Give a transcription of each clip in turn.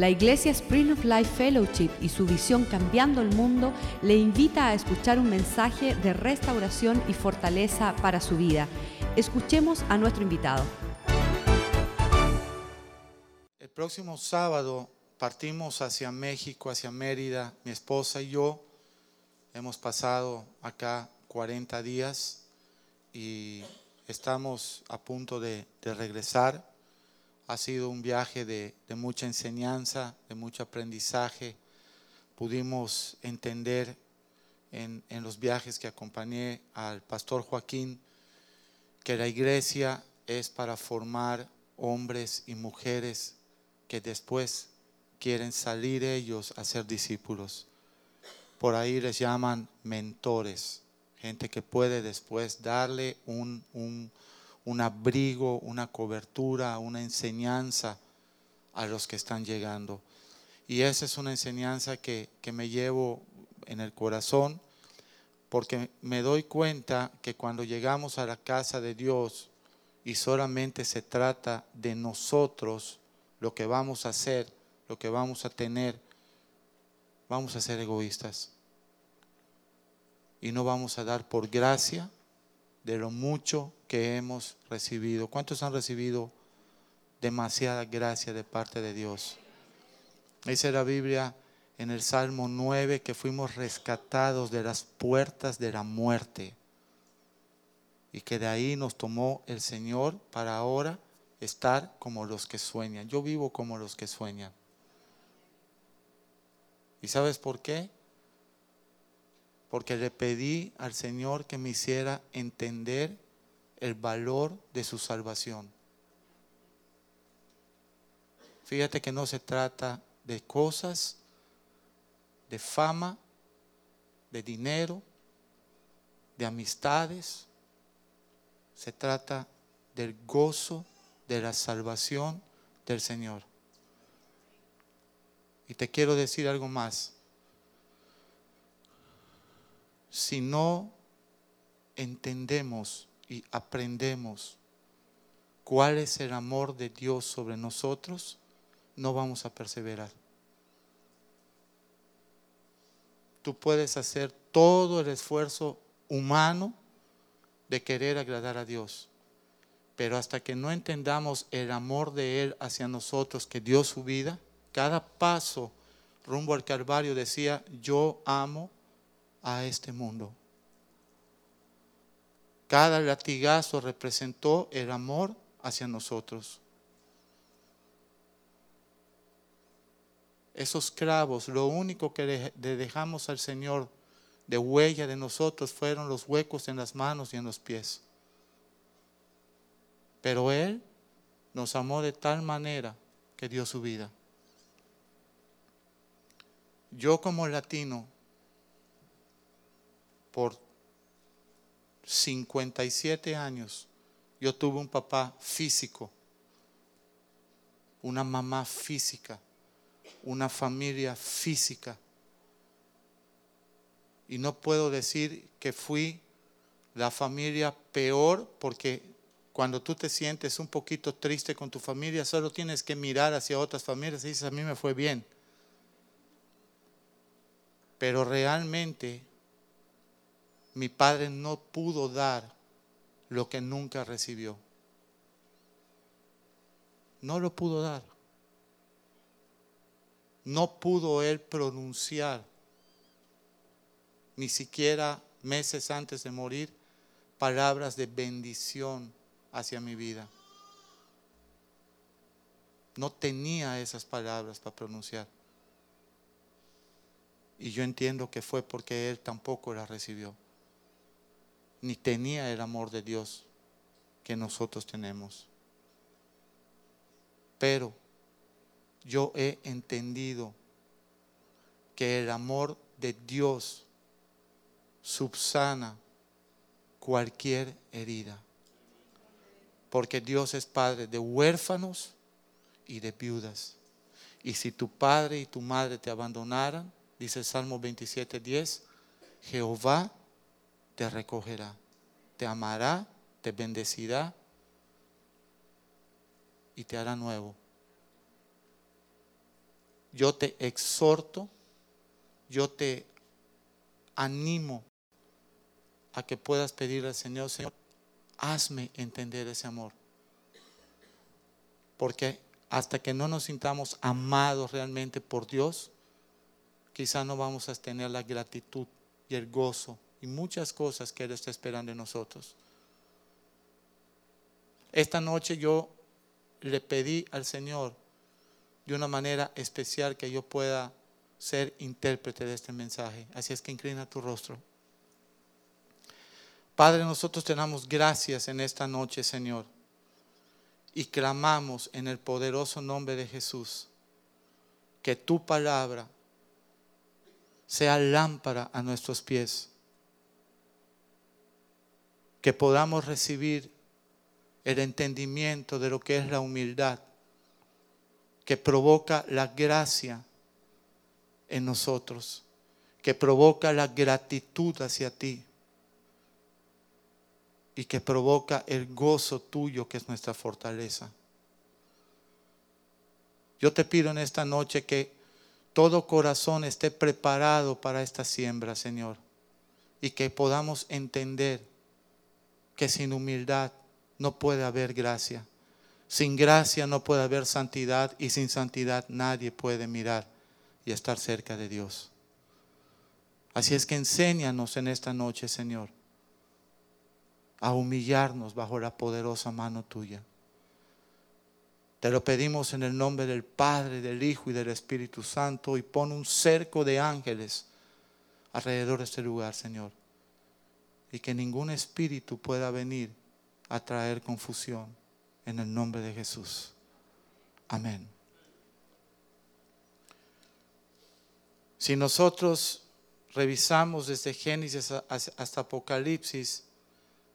La Iglesia Spring of Life Fellowship y su visión Cambiando el Mundo le invita a escuchar un mensaje de restauración y fortaleza para su vida. Escuchemos a nuestro invitado. El próximo sábado partimos hacia México, hacia Mérida. Mi esposa y yo hemos pasado acá 40 días y estamos a punto de, de regresar. Ha sido un viaje de, mucha enseñanza, de mucho aprendizaje. Pudimos entender en, en los viajes que acompañé al pastor Joaquín que la iglesia es para formar hombres y mujeres que después quieren salir ellos a ser discípulos. Por ahí les llaman mentores, gente que puede después darle un, un, un abrigo, una cobertura, una enseñanza a los que están llegando. Y esa es una enseñanza que, que me llevo en el corazón porque me doy cuenta que cuando llegamos a la casa de Dios y solamente se trata de nosotros, lo que vamos a hacer, lo que vamos a tener, vamos a ser egoístas. Y no vamos a dar por gracia de lo mucho que hemos recibido. ¿Cuántos han recibido demasiada gracia de parte de Dios? Dice la Biblia en el Salmo 9 que fuimos rescatados de las puertas de la muerte y que de ahí nos tomó el Señor para ahora estar como los que sueñan. Yo vivo como los que sueñan. ¿Y sabes por qué? Porque le pedí al Señor que me hiciera entender el valor de su salvación. Fíjate que no se trata de cosas, de fama, de dinero, de amistades. Se trata del gozo de la salvación del Señor. Y te quiero decir algo más. Si no entendemos y aprendemos cuál es el amor de Dios sobre nosotros, no vamos a perseverar. Tú puedes hacer todo el esfuerzo humano de querer agradar a Dios. Pero hasta que no entendamos el amor de Él hacia nosotros, que dio su vida, cada paso rumbo al Calvario decía, yo amo a este mundo. Cada latigazo representó el amor hacia nosotros. Esos clavos, lo único que le dejamos al Señor de huella de nosotros fueron los huecos en las manos y en los pies. Pero Él nos amó de tal manera que dio su vida. Yo como latino, por 57 años, yo tuve un papá físico, una mamá física, una familia física. Y no puedo decir que fui la familia peor porque cuando tú te sientes un poquito triste con tu familia, solo tienes que mirar hacia otras familias y dices, a mí me fue bien. Pero realmente mi padre no pudo dar lo que nunca recibió. No lo pudo dar. No pudo él pronunciar, ni siquiera meses antes de morir, palabras de bendición hacia mi vida. No tenía esas palabras para pronunciar. Y yo entiendo que fue porque él tampoco las recibió. Ni tenía el amor de Dios que nosotros tenemos. Pero yo he entendido que el amor de Dios subsana cualquier herida. Porque Dios es padre de huérfanos y de viudas. Y si tu padre y tu madre te abandonaran, dice el Salmo 27, 10, Jehová te recogerá, te amará, te bendecirá y te hará nuevo. yo te exhorto, yo te animo a que puedas pedirle al Señor, Señor, hazme entender ese amor. Porque hasta que no nos sintamos amados realmente por Dios, quizá no vamos a tener la gratitud y el gozo y muchas cosas que Él está esperando en nosotros. Esta noche yo le pedí al Señor de una manera especial que yo pueda ser intérprete de este mensaje. Así es que inclina tu rostro. Padre, nosotros te damos gracias en esta noche, Señor, y clamamos en el poderoso nombre de Jesús que tu palabra sea lámpara a nuestros pies, que podamos recibir el entendimiento de lo que es la humildad, que provoca la gracia en nosotros, que provoca la gratitud hacia ti y que provoca el gozo tuyo que es nuestra fortaleza. Yo te pido en esta noche que todo corazón esté preparado para esta siembra, Señor, y que podamos entender que sin humildad no puede haber gracia. Sin gracia no puede haber santidad y sin santidad nadie puede mirar y estar cerca de Dios. Así es que enséñanos en esta noche, Señor, a humillarnos bajo la poderosa mano tuya. Te lo pedimos en el nombre del Padre, del Hijo y del Espíritu Santo y pon un cerco de ángeles alrededor de este lugar, Señor. Y que ningún espíritu pueda venir a traer confusión en el nombre de Jesús. Amén. Si nosotros revisamos desde Génesis hasta Apocalipsis,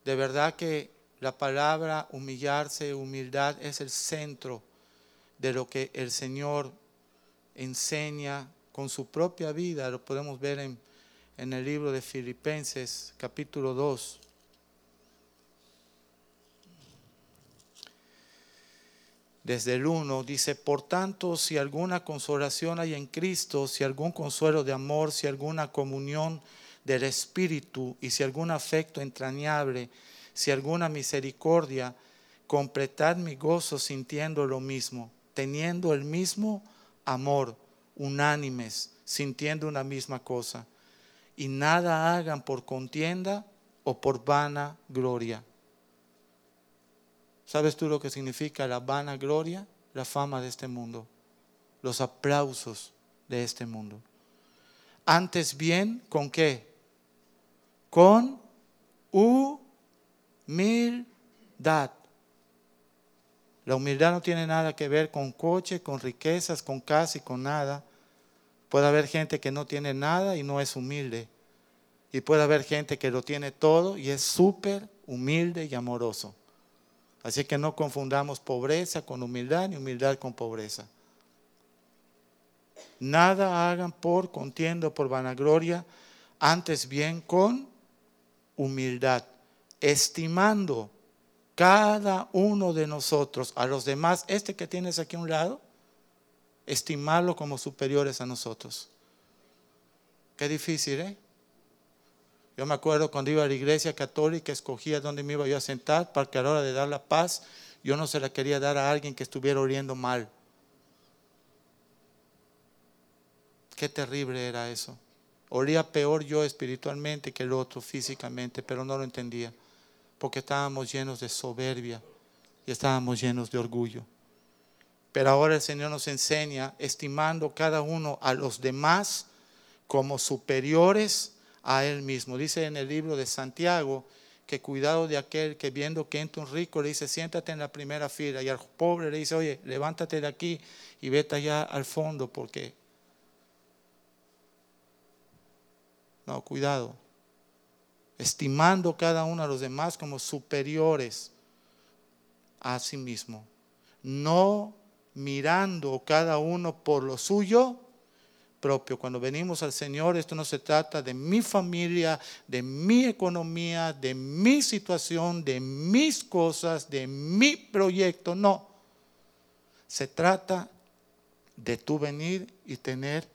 de verdad que la palabra humillarse, humildad es el centro de lo que el Señor enseña con su propia vida. Lo podemos ver en, en el libro de Filipenses capítulo 2. desde el 1, dice, por tanto, si alguna consolación hay en Cristo, si algún consuelo de amor, si alguna comunión del Espíritu y si algún afecto entrañable, si alguna misericordia, completad mi gozo sintiendo lo mismo, teniendo el mismo amor, unánimes, sintiendo una misma cosa. Y nada hagan por contienda o por vana gloria ¿Sabes tú lo que significa la vana gloria? La fama de este mundo, los aplausos de este mundo. Antes bien, ¿con qué? Con humildad. La humildad no tiene nada que ver con coche, con riquezas, con casa y con nada. Puede haber gente que no tiene nada y no es humilde. Y puede haber gente que lo tiene todo y es súper humilde y amoroso. Así que no confundamos pobreza con humildad ni humildad con pobreza. Nada hagan por contiendo, por vanagloria, antes bien con humildad, estimando cada uno de nosotros a los demás, este que tienes aquí a un lado, estimarlo como superiores a nosotros. Qué difícil, ¿eh? Yo me acuerdo cuando iba a la iglesia católica, escogía dónde me iba yo a sentar para que a la hora de dar la paz, yo no se la quería dar a alguien que estuviera oliendo mal. Qué terrible era eso. Olía peor yo espiritualmente que el otro físicamente, pero no lo entendía, porque estábamos llenos de soberbia y estábamos llenos de orgullo. Pero ahora el Señor nos enseña, estimando cada uno a los demás como superiores a él mismo. Dice en el libro de Santiago que cuidado de aquel que viendo que entra un rico le dice, siéntate en la primera fila y al pobre le dice, oye, levántate de aquí y vete allá al fondo porque... No, cuidado. Estimando cada uno a los demás como superiores a sí mismo. No mirando cada uno por lo suyo, propio. Cuando venimos al Señor, esto no se trata de mi familia, de mi economía, de mi situación, de mis cosas, de mi proyecto. No. Se trata de tu venir y tener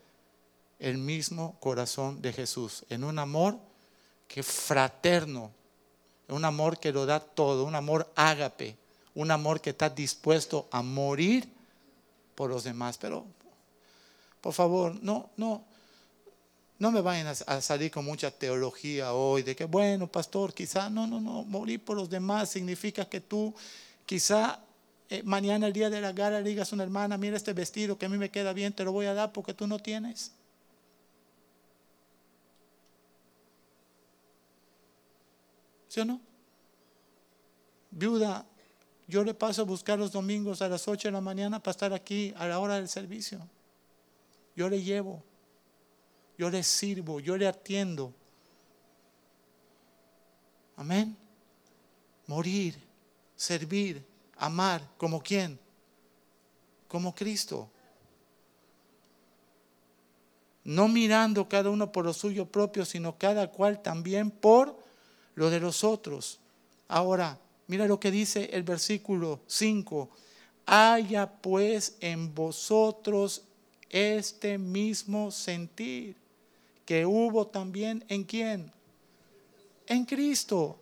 el mismo corazón de Jesús, en un amor que fraterno, un amor que lo da todo, un amor ágape, un amor que está dispuesto a morir por los demás. Pero, por favor, no, no, no me vayan a, salir con mucha teología hoy de que, bueno, pastor, quizá, no, no, no, morir por los demás significa que tú, quizá eh, mañana, el día de la gala, digas a una hermana, mira este vestido que a mí me queda bien, te lo voy a dar porque tú no tienes. ¿Sí o no? Viuda, yo le paso a buscar los domingos a las 8 de la mañana para estar aquí a la hora del servicio. Yo le llevo, yo le sirvo, yo le atiendo. Amén. Morir, servir, amar, como quién? Como Cristo. No mirando cada uno por lo suyo propio, sino cada cual también por lo de los otros. Ahora, mira lo que dice el versículo 5. Haya pues en vosotros este mismo sentir que hubo también en quién? En Cristo.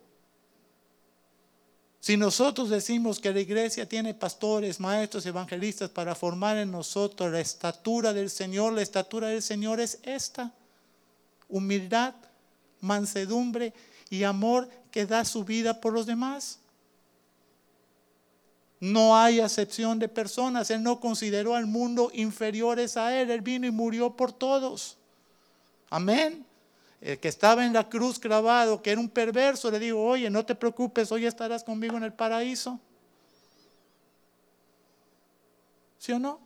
Si nosotros decimos que la iglesia tiene pastores, maestros, evangelistas para formar en nosotros la estatura del Señor, la estatura del Señor es esta. Humildad, mansedumbre y amor que da su vida por los demás. No hay acepción de personas. Él no consideró al mundo inferiores a Él. Él vino y murió por todos. Amén. El que estaba en la cruz clavado, que era un perverso, le digo, oye, no te preocupes, hoy estarás conmigo en el paraíso. ¿Sí o no?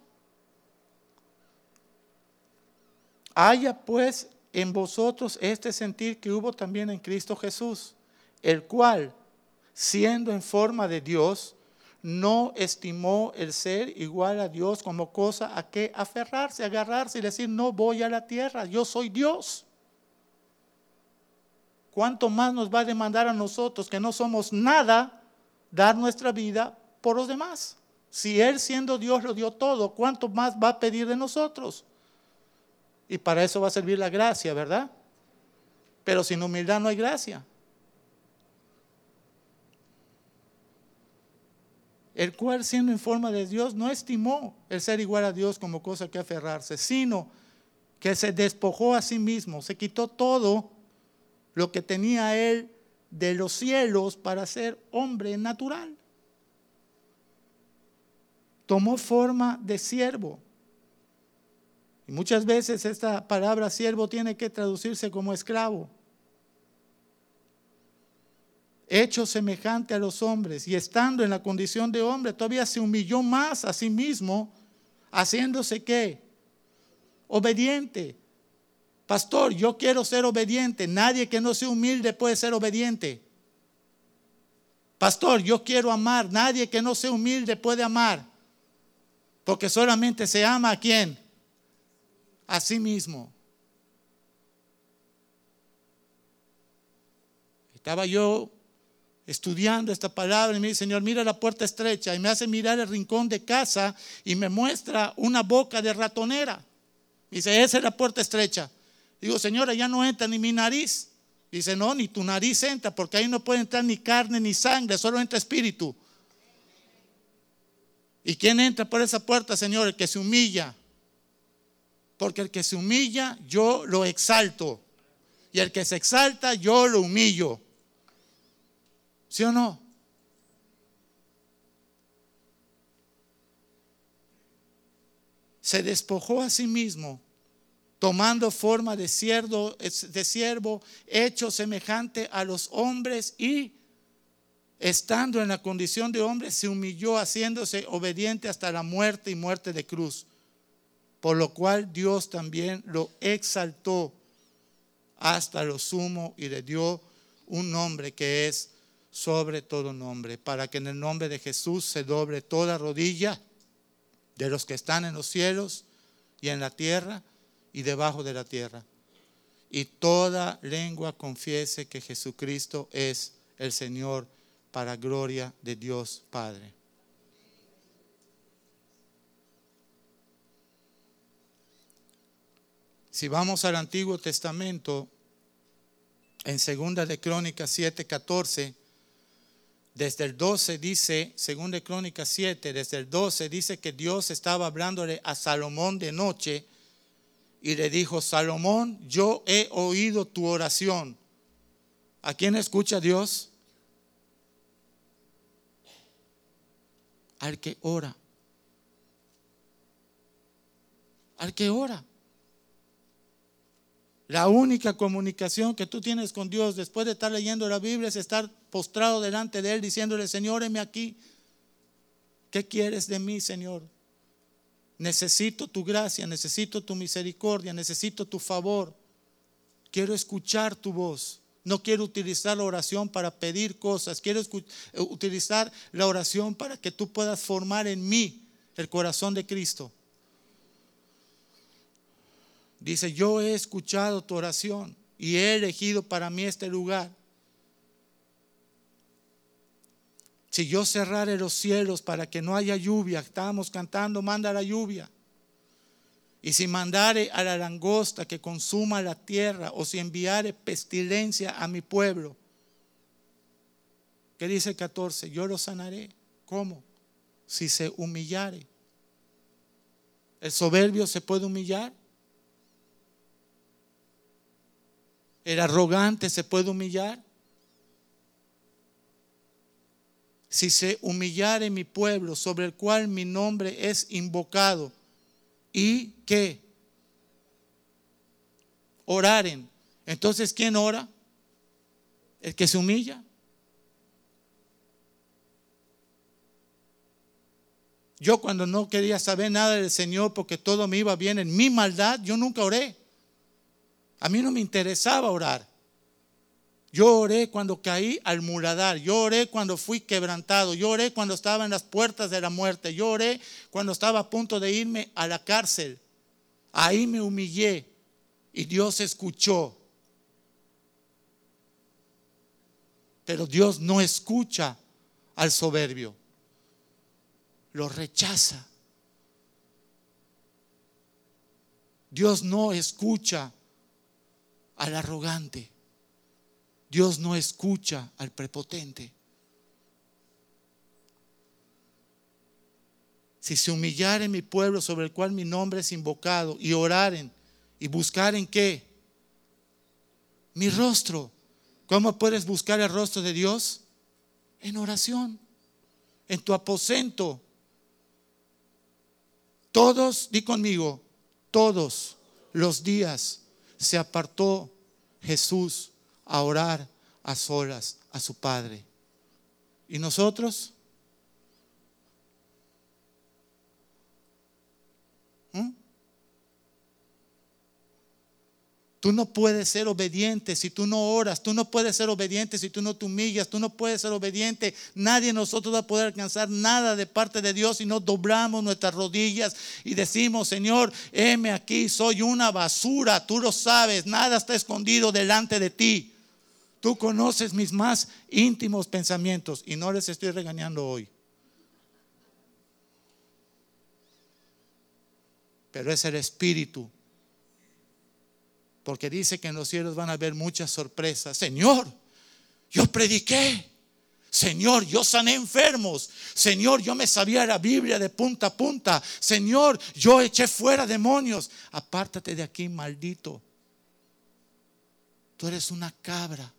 Haya pues en vosotros este sentir que hubo también en Cristo Jesús, el cual, siendo en forma de Dios, no estimó el ser igual a Dios como cosa a que aferrarse, agarrarse y decir, no voy a la tierra, yo soy Dios. ¿Cuánto más nos va a demandar a nosotros que no somos nada dar nuestra vida por los demás? Si Él siendo Dios lo dio todo, ¿cuánto más va a pedir de nosotros? Y para eso va a servir la gracia, ¿verdad? Pero sin humildad no hay gracia. El cual siendo en forma de Dios no estimó el ser igual a Dios como cosa que aferrarse, sino que se despojó a sí mismo, se quitó todo lo que tenía él de los cielos para ser hombre natural. Tomó forma de siervo y muchas veces esta palabra siervo tiene que traducirse como esclavo. Hecho semejante a los hombres y estando en la condición de hombre, todavía se humilló más a sí mismo, haciéndose qué? Obediente. Pastor, yo quiero ser obediente. Nadie que no sea humilde puede ser obediente. Pastor, yo quiero amar. Nadie que no sea humilde puede amar. Porque solamente se ama a quién? a sí mismo. Estaba yo estudiando esta palabra y me dice, Señor, mira la puerta estrecha y me hace mirar el rincón de casa y me muestra una boca de ratonera. Dice, esa es la puerta estrecha. Digo, Señora, ya no entra ni mi nariz. Dice, no, ni tu nariz entra, porque ahí no puede entrar ni carne ni sangre, solo entra espíritu. ¿Y quién entra por esa puerta, Señor? El que se humilla, porque el que se humilla, yo lo exalto. Y el que se exalta, yo lo humillo. ¿Sí o no? Se despojó a sí mismo, tomando forma de siervo, de hecho semejante a los hombres y estando en la condición de hombre, se humilló haciéndose obediente hasta la muerte y muerte de cruz por lo cual Dios también lo exaltó hasta lo sumo y le dio un nombre que es sobre todo nombre, para que en el nombre de Jesús se doble toda rodilla de los que están en los cielos y en la tierra y debajo de la tierra. Y toda lengua confiese que Jesucristo es el Señor para gloria de Dios Padre. Si vamos al Antiguo Testamento, en Segunda de Crónicas 7, 14, desde el 12 dice, Segunda de Crónicas 7, desde el 12 dice que Dios estaba hablándole a Salomón de noche y le dijo, Salomón, yo he oído tu oración. ¿A quién escucha Dios? Al que ora. Al que ora. La única comunicación que tú tienes con Dios después de estar leyendo la Biblia es estar postrado delante de Él diciéndole, Señor, heme aquí. ¿Qué quieres de mí, Señor? Necesito tu gracia, necesito tu misericordia, necesito tu favor. Quiero escuchar tu voz. No quiero utilizar la oración para pedir cosas. Quiero eh, utilizar la oración para que tú puedas formar en mí el corazón de Cristo. Dice, yo he escuchado tu oración y he elegido para mí este lugar. Si yo cerrare los cielos para que no haya lluvia, estábamos cantando, manda la lluvia. Y si mandare a la langosta que consuma la tierra, o si enviare pestilencia a mi pueblo, ¿qué dice el 14? Yo lo sanaré. ¿Cómo? Si se humillare. ¿El soberbio se puede humillar? ¿El arrogante se puede humillar? si se humillare mi pueblo sobre el cual mi nombre es invocado y que oraren. Entonces, ¿quién ora? El que se humilla. Yo cuando no quería saber nada del Señor porque todo me iba bien en mi maldad, yo nunca oré. A mí no me interesaba orar. Yo oré cuando caí al muladar, yo oré cuando fui quebrantado, yo oré cuando estaba en las puertas de la muerte, yo oré cuando estaba a punto de irme a la cárcel. Ahí me humillé y Dios escuchó. Pero Dios no escucha al soberbio, lo rechaza. Dios no escucha al arrogante. Dios no escucha al prepotente. Si se humillaren mi pueblo sobre el cual mi nombre es invocado y oraren y buscaren qué? Mi rostro. ¿Cómo puedes buscar el rostro de Dios? En oración, en tu aposento. Todos, di conmigo, todos los días se apartó Jesús a orar a solas a su Padre. ¿Y nosotros? ¿Mm? Tú no puedes ser obediente si tú no oras. Tú no puedes ser obediente si tú no te humillas. Tú no puedes ser obediente. Nadie de nosotros va a poder alcanzar nada de parte de Dios si no doblamos nuestras rodillas y decimos, Señor, heme aquí, soy una basura. Tú lo sabes. Nada está escondido delante de ti. Tú conoces mis más íntimos pensamientos y no les estoy regañando hoy. Pero es el Espíritu. Porque dice que en los cielos van a haber muchas sorpresas. Señor, yo prediqué. Señor, yo sané enfermos. Señor, yo me sabía la Biblia de punta a punta. Señor, yo eché fuera demonios. Apártate de aquí, maldito. Tú eres una cabra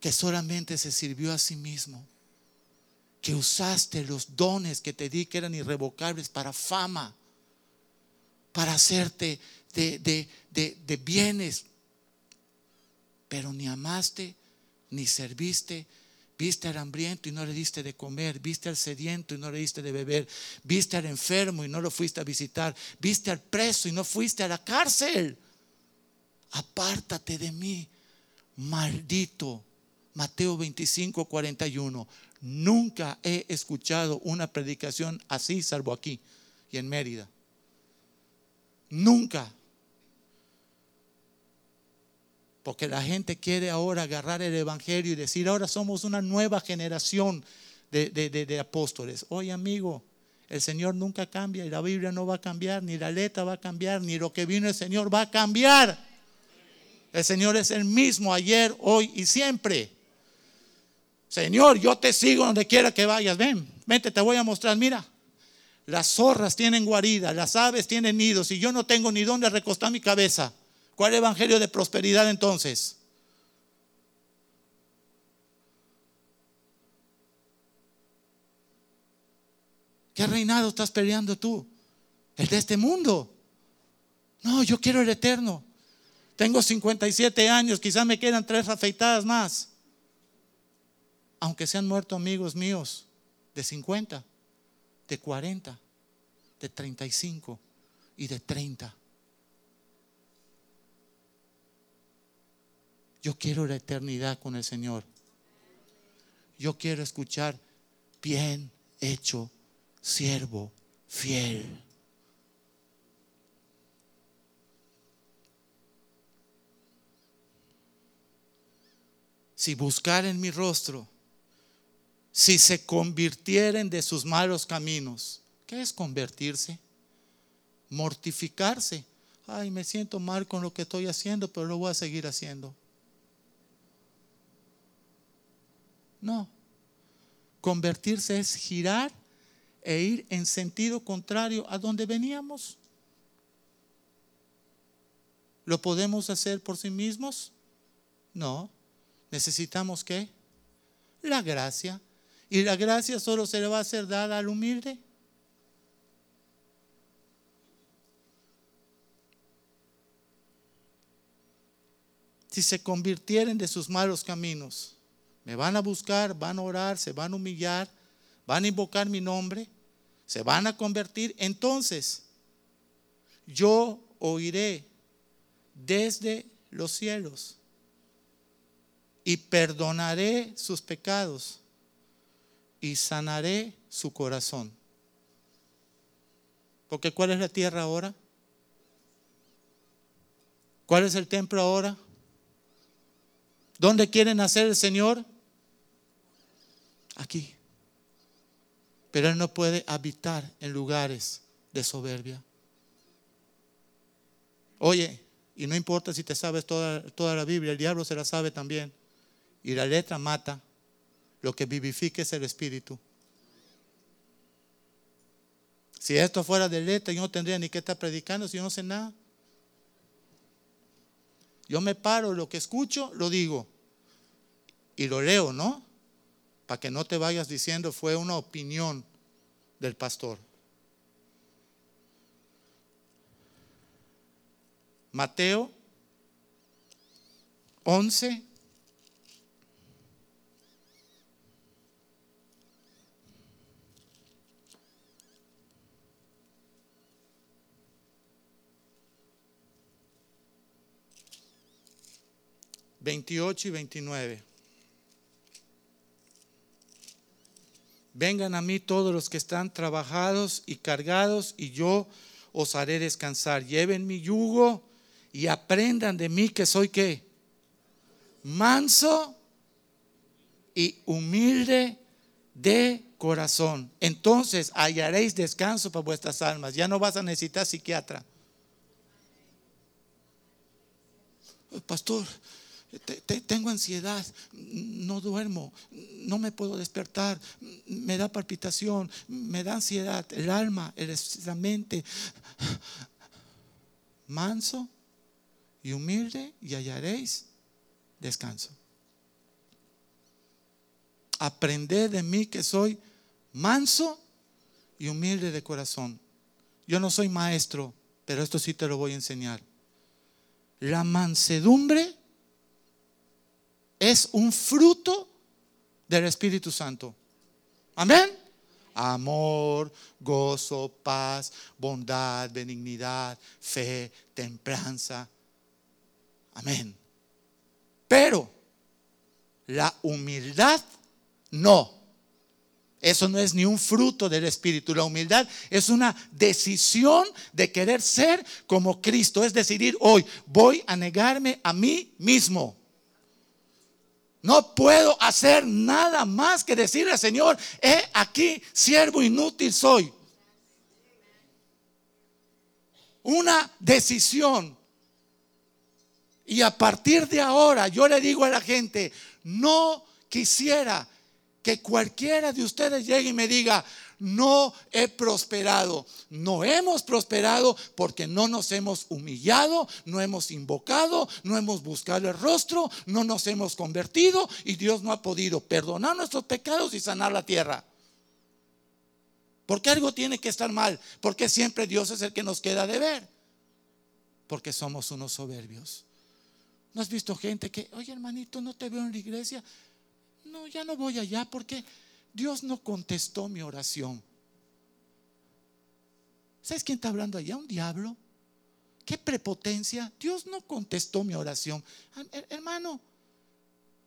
que solamente se sirvió a sí mismo, que usaste los dones que te di que eran irrevocables para fama, para hacerte de, de bienes, pero ni amaste, ni serviste, Viste al hambriento y no le diste de comer. Viste al sediento y no le diste de beber. Viste al enfermo y no lo fuiste a visitar. Viste al preso y no fuiste a la cárcel. Apártate de mí, maldito. Mateo 25, 41. Nunca he escuchado una predicación así, salvo aquí y en Mérida. Nunca. Porque la gente quiere ahora agarrar el Evangelio y decir, ahora somos una nueva generación de, de apóstoles. Oye amigo, El Señor nunca cambia y la Biblia no va a cambiar, ni la letra va a cambiar, ni lo que vino el Señor va a cambiar. El Señor es el mismo ayer, hoy y siempre. Señor, yo te sigo donde quiera que vayas. Ven, vente, te voy a mostrar. Mira, las zorras tienen guarida, las aves tienen nidos y yo no tengo ni dónde recostar mi cabeza. ¿Cuál evangelio de prosperidad entonces? ¿Qué reinado estás peleando tú? El de este mundo. No, yo quiero el eterno. Tengo 57 años, quizás me quedan tres afeitadas más. Aunque se han muerto amigos míos de 50, de 40, de 35 y de 30. Yo quiero la eternidad con el Señor. Yo quiero escuchar bien hecho siervo fiel. Si buscaren mi rostro, si se convirtieren de sus malos caminos, ¿qué es convertirse? Mortificarse. Ay, me siento mal con lo que estoy haciendo, pero lo voy a seguir haciendo. No. Convertirse es girar e ir en sentido contrario a donde veníamos. ¿Lo podemos hacer por sí mismos? No. ¿Necesitamos qué? La gracia. ¿Y la gracia solo se le va a ser dada al humilde? Si se convirtieren de sus malos caminos, me van a buscar, van a orar, se van a humillar, van a invocar mi nombre, se van a convertir, entonces yo oiré desde los cielos y perdonaré sus pecados y sanaré su corazón. Porque ¿cuál es la tierra ahora? ¿Cuál es el templo ahora? ¿Dónde quiere nacer el Señor? Aquí. Pero Él no puede habitar en lugares de soberbia. Oye, y no importa si te sabes toda, toda la Biblia, el diablo se la sabe también. Y la letra mata. Lo que vivifica es el espíritu. Si esto fuera de letra, yo no tendría ni que estar predicando si yo no sé nada. Yo me paro, lo que escucho, lo digo. Y lo leo, ¿no? Para que no te vayas diciendo fue una opinión del pastor. Mateo 11. Veintiocho y veintinueve. Vengan a mí todos los que están trabajados y cargados y yo os haré descansar. Lleven mi yugo y aprendan de mí que soy qué? Manso y humilde de corazón. Entonces hallaréis descanso para vuestras almas. Ya no vas a necesitar psiquiatra. Pastor, tengo ansiedad, no duermo, no me puedo despertar, me da palpitación, me da ansiedad, el alma, la mente. Manso y humilde y hallaréis descanso. Aprended de mí que soy manso y humilde de corazón. Yo no soy maestro, pero esto sí te lo voy a enseñar. La mansedumbre es un fruto del Espíritu Santo. Amén. Amor, gozo, paz, bondad, benignidad, fe, templanza. Amén. Pero la humildad no. Eso no es ni un fruto del Espíritu. La humildad es una decisión de querer ser como Cristo. Es decidir hoy, voy a negarme a mí mismo. No puedo hacer nada más que decirle al Señor, he aquí, siervo inútil soy. Una decisión. Y a partir de ahora yo le digo a la gente, no quisiera que cualquiera de ustedes llegue y me diga, no he prosperado. No hemos prosperado porque no nos hemos humillado, no hemos invocado, no hemos buscado el rostro, no nos hemos convertido y Dios no ha podido perdonar nuestros pecados y sanar la tierra. Porque algo tiene que estar mal, porque siempre Dios es el que nos queda de ver. Porque somos unos soberbios. ¿No has visto gente que, oye hermanito, no te veo en la iglesia? No, ya no voy allá porque Dios no contestó mi oración. ¿Sabes quién está hablando allá? Un diablo. Qué prepotencia. Dios no contestó mi oración. Hermano,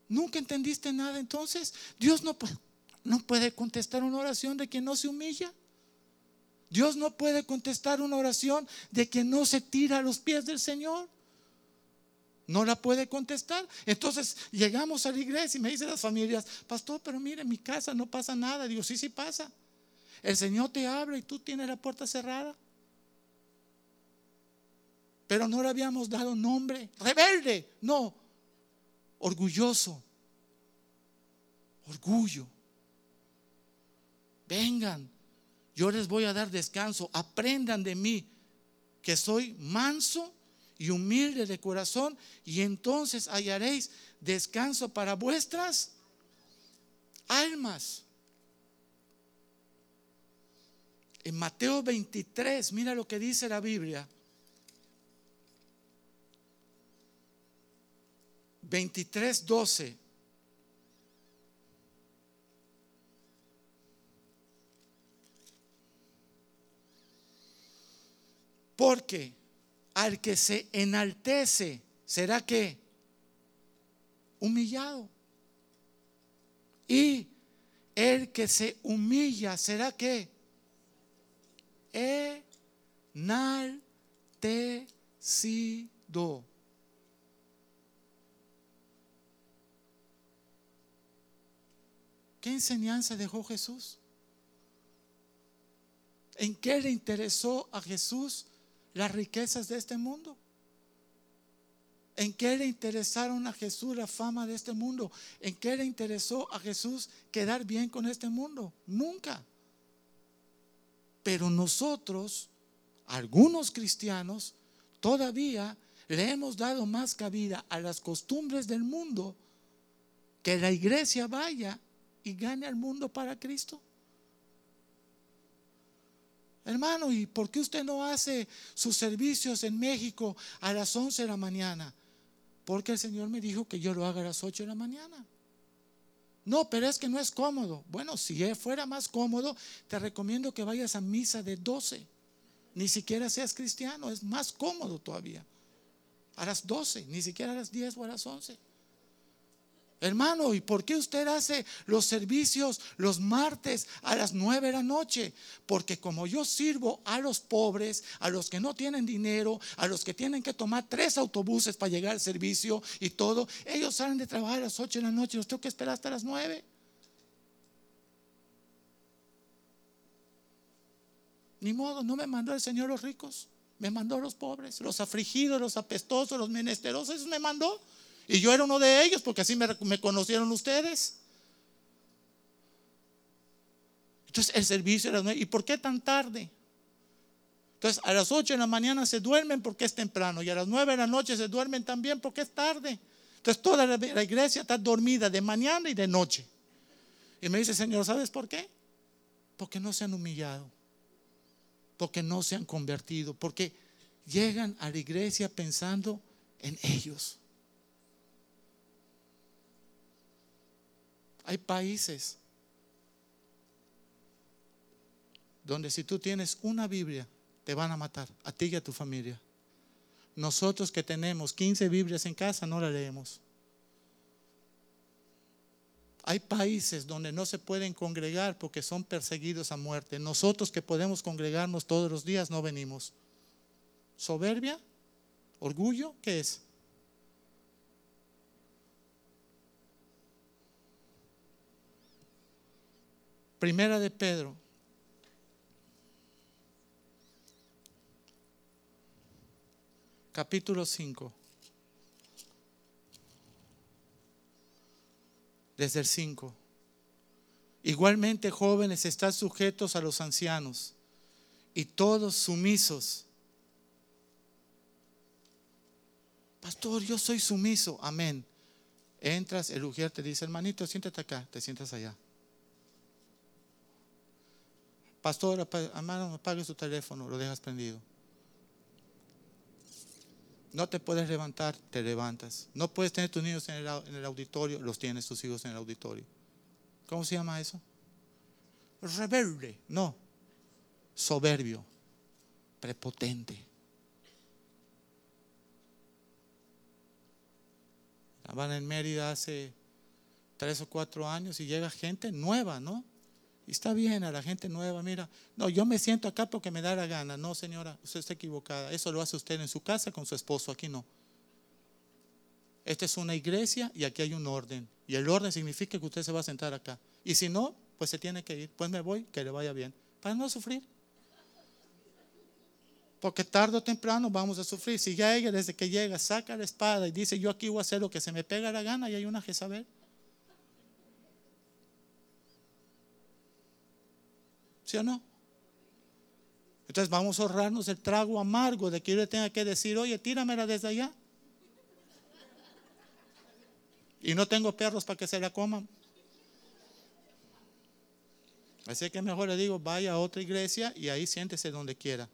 nunca entendiste nada. Entonces, Dios no puede, no puede contestar una oración de quien no se humilla. Dios no puede contestar una oración de quien no se tira a los pies del Señor no la puede contestar. Entonces llegamos a la iglesia y me dicen las familias, pastor, pero mire, en mi casa no pasa nada. Digo, sí, sí pasa. El Señor te habla y tú tienes la puerta cerrada. Pero no le habíamos dado nombre. Rebelde, no. Orgulloso. Orgullo. Vengan, yo les voy a dar descanso. Aprendan de mí que soy manso y humilde de corazón, y entonces hallaréis descanso para vuestras almas. En Mateo 23, mira lo que dice la Biblia. 23, 12. Porque al que se enaltece, ¿será que? Humillado. Y el que se humilla, ¿será que? Enaltecido. ¿Qué enseñanza dejó Jesús? ¿En qué le interesó a Jesús las riquezas de este mundo? ¿En qué le interesaron a Jesús la fama de este mundo? ¿En qué le interesó a Jesús quedar bien con este mundo? Nunca. Pero nosotros, algunos cristianos, todavía le hemos dado más cabida a las costumbres del mundo que la iglesia vaya y gane al mundo para Cristo. Hermano, ¿y por qué usted no hace sus servicios en México a las 11 de la mañana? Porque el Señor me dijo que yo lo haga a las 8 de la mañana. No, pero es que no es cómodo. Bueno, si fuera más cómodo, te recomiendo que vayas a misa de 12. Ni siquiera seas cristiano, es más cómodo todavía. A las 12, ni siquiera a las 10 o a las 11. Hermano, ¿y por qué usted hace los servicios los martes a las nueve de la noche? Porque como yo sirvo a los pobres, a los que no tienen dinero, a los que tienen que tomar tres autobuses para llegar al servicio y todo, ellos salen de trabajar a las ocho de la noche los tengo que esperar hasta las nueve. Ni modo, no me mandó el Señor los ricos, me mandó los pobres, los afligidos, los apestosos, los menesterosos, eso me mandó. Y yo era uno de ellos porque así me, conocieron ustedes. Entonces el servicio era ¿Y por qué tan tarde? Entonces a las 8 de la mañana se duermen porque es temprano y a las 9 de la noche se duermen también porque es tarde. Entonces toda la iglesia está dormida de mañana y de noche. Y me dice, Señor, ¿sabes por qué? Porque no se han humillado, porque no se han convertido, porque llegan a la iglesia pensando en ellos. Hay países donde si tú tienes una Biblia, te van a matar, a ti y a tu familia. Nosotros que tenemos 15 Biblias en casa, no la leemos. Hay países donde no se pueden congregar porque son perseguidos a muerte. Nosotros que podemos congregarnos todos los días, no venimos. ¿Soberbia? ¿Orgullo? ¿Qué es? Primera de Pedro. capítulo 5. Desde el 5. Igualmente jóvenes, están sujetos a los ancianos y todos sumisos. Pastor, yo soy sumiso. Amén. Entras, el ujier te dice, hermanito, siéntate acá, te sientas allá. Pastor, hermano, apague su teléfono, lo dejas prendido. No te puedes levantar, te levantas. No puedes tener tus niños en el, auditorio, los tienes tus hijos en el auditorio. ¿Cómo se llama eso? Rebelde, no. Soberbio, prepotente. Van en Mérida hace tres o cuatro años y llega gente nueva, ¿no? Está bien a la gente nueva, mira, no, yo me siento acá porque me da la gana. No, señora, usted está equivocada. Eso lo hace usted en su casa con su esposo, aquí no. Esta es una iglesia y aquí hay un orden. Y el orden significa que usted se va a sentar acá. Y si no, pues se tiene que ir. Pues me voy, que le vaya bien. Para no sufrir. Porque tarde o temprano vamos a sufrir. Si ya ella desde que llega saca la espada y dice yo aquí voy a hacer lo que se me pega la gana y hay una Jezabel. ¿Sí o no? Entonces vamos a ahorrarnos el trago amargo de que yo le tenga que decir, oye, tíramela desde allá. Y no tengo perros para que se la coman. Así que mejor le digo, vaya a otra iglesia y ahí siéntese donde quiera.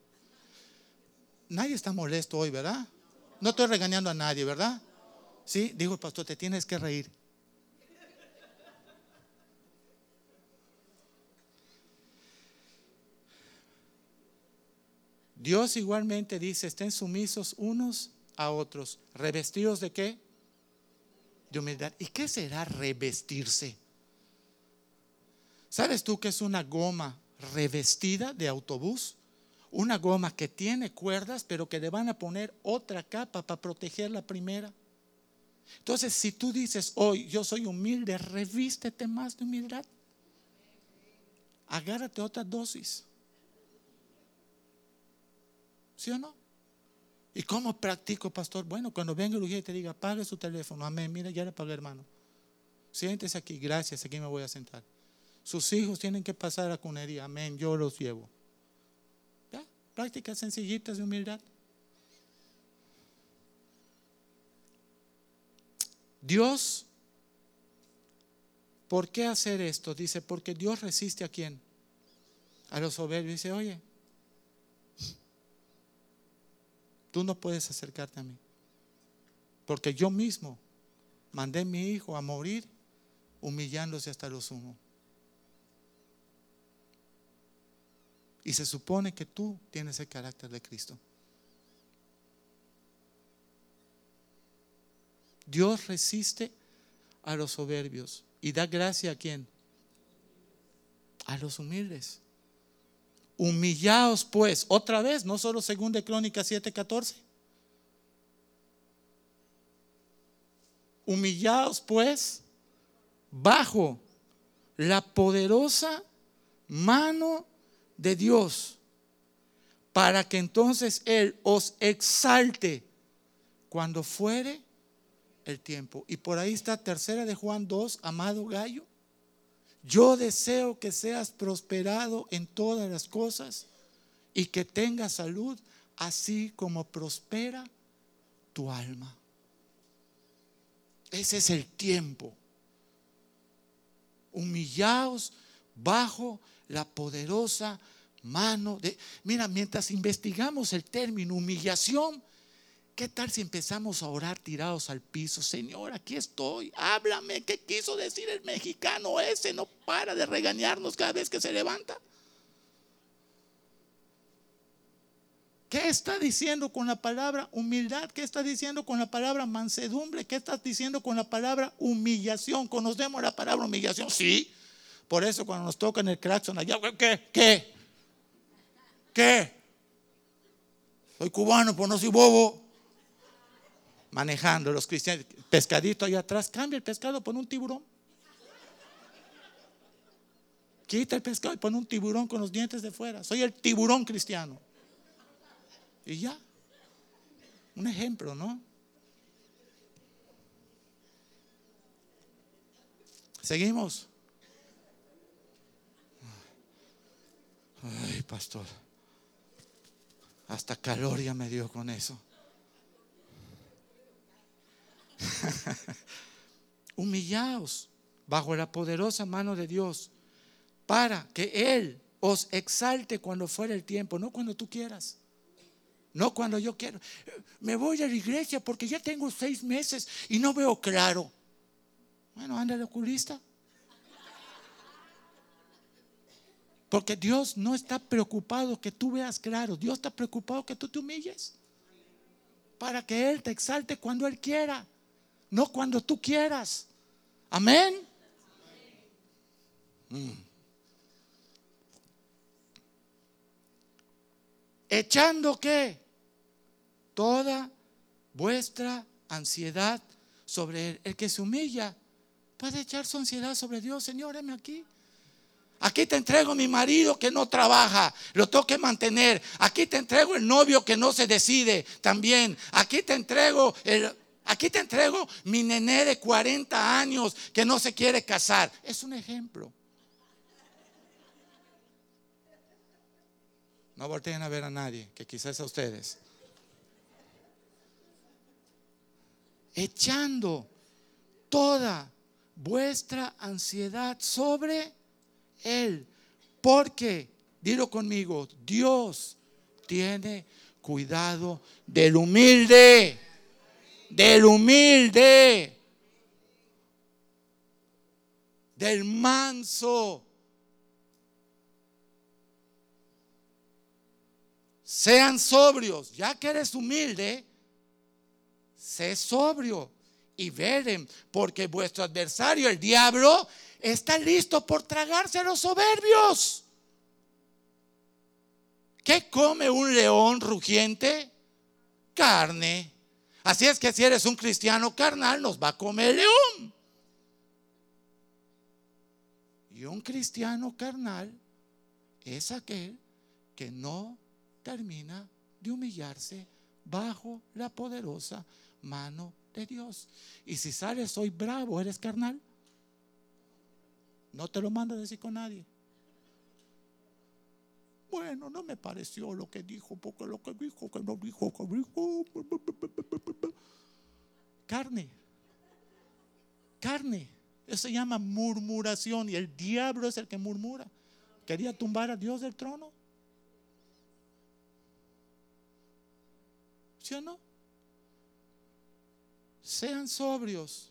Nadie está molesto hoy, ¿verdad? No estoy regañando a nadie, ¿verdad? Sí, dijo el pastor, te tienes que reír. Dios igualmente dice, estén sumisos unos a otros, revestidos de qué? De humildad. ¿Y qué será revestirse? ¿Sabes tú que es una goma revestida de autobús? Una goma que tiene cuerdas, pero que le van a poner otra capa para proteger la primera. Entonces, si tú dices hoy, yo soy humilde, revístete más de humildad. Agárrate otra dosis. ¿Y cómo practico, pastor? Bueno, cuando venga el y te diga, apague su teléfono. Amén. Mira, ya le pagué, hermano. Siéntese aquí. Gracias. Aquí me voy a sentar. Sus hijos tienen que pasar a cunería. Amén. Yo los llevo. ¿Ya? Prácticas sencillitas de humildad. Dios, ¿por qué hacer esto? Dice, porque Dios resiste a quién? A los soberbios. Dice, oye, Tú no puedes acercarte a mí. Porque yo mismo mandé a mi hijo a morir humillándose hasta lo sumo. Y se supone que tú tienes el carácter de Cristo. Dios resiste a los soberbios y da gracia a quién? A los humildes. Humillaos pues, otra vez, no solo según de Crónicas 7:14. Humillaos pues bajo la poderosa mano de Dios, para que entonces Él os exalte cuando fuere el tiempo. Y por ahí está tercera de Juan 2, amado gallo. Yo deseo que seas prosperado en todas las cosas y que tengas salud, así como prospera tu alma. Ese es el tiempo. Humillaos bajo la poderosa mano de... Mira, mientras investigamos el término humillación, ¿Qué tal si empezamos a orar tirados al piso? Señor, aquí estoy, háblame. ¿Qué quiso decir el mexicano ese? No para de regañarnos cada vez que se levanta. ¿Qué está diciendo con la palabra humildad? ¿Qué está diciendo con la palabra mansedumbre? ¿Qué está diciendo con la palabra humillación? ¿Conocemos la palabra humillación? Sí. Por eso cuando nos tocan el claxon allá, ¿qué? ¿Qué? ¿Qué? Soy cubano, pues no soy bobo manejando los cristianos, pescadito ahí atrás, cambia el pescado, pon un tiburón. Quita el pescado y pon un tiburón con los dientes de fuera. Soy el tiburón cristiano. Y ya. Un ejemplo, ¿no? Seguimos. Ay, pastor. Hasta calor ya me dio con eso. Humillaos bajo la poderosa mano de Dios para que Él os exalte cuando fuera el tiempo, no cuando tú quieras. No cuando yo quiero. Me voy a la iglesia porque ya tengo seis meses y no veo claro. Bueno, anda de oculista. Porque Dios no está preocupado que tú veas claro. Dios está preocupado que tú te humilles. Para que Él te exalte cuando Él quiera. No cuando tú quieras. Amén. Mm. Echando qué? Toda vuestra ansiedad sobre Él. El que se humilla puede echar su ansiedad sobre Dios. Señor, aquí. Aquí te entrego mi marido que no trabaja, lo tengo que mantener. Aquí te entrego el novio que no se decide también. Aquí te entrego el, aquí te entrego mi nené de 40 años que no se quiere casar. Es un ejemplo. No volteen a ver a nadie, que quizás a ustedes. Echando toda vuestra ansiedad sobre Él. Porque, dilo conmigo, Dios tiene cuidado del humilde. Del humilde. Del manso. Sean sobrios, ya que eres humilde, sé sobrio y veren, porque vuestro adversario, el diablo, está listo por tragarse a los soberbios. ¿Qué come un león rugiente? Carne. Así es que si eres un cristiano carnal, nos va a comer león. Y un cristiano carnal es aquel que no termina de humillarse bajo la poderosa mano de Dios. Y si sales soy bravo, eres carnal. No te lo manda a decir con nadie. Bueno, no me pareció lo que dijo, porque lo que dijo, que no dijo, que dijo. Carne. Carne. Eso se llama murmuración y el diablo es el que murmura. Quería tumbar a Dios del trono. ¿Sí o no? Sean sobrios.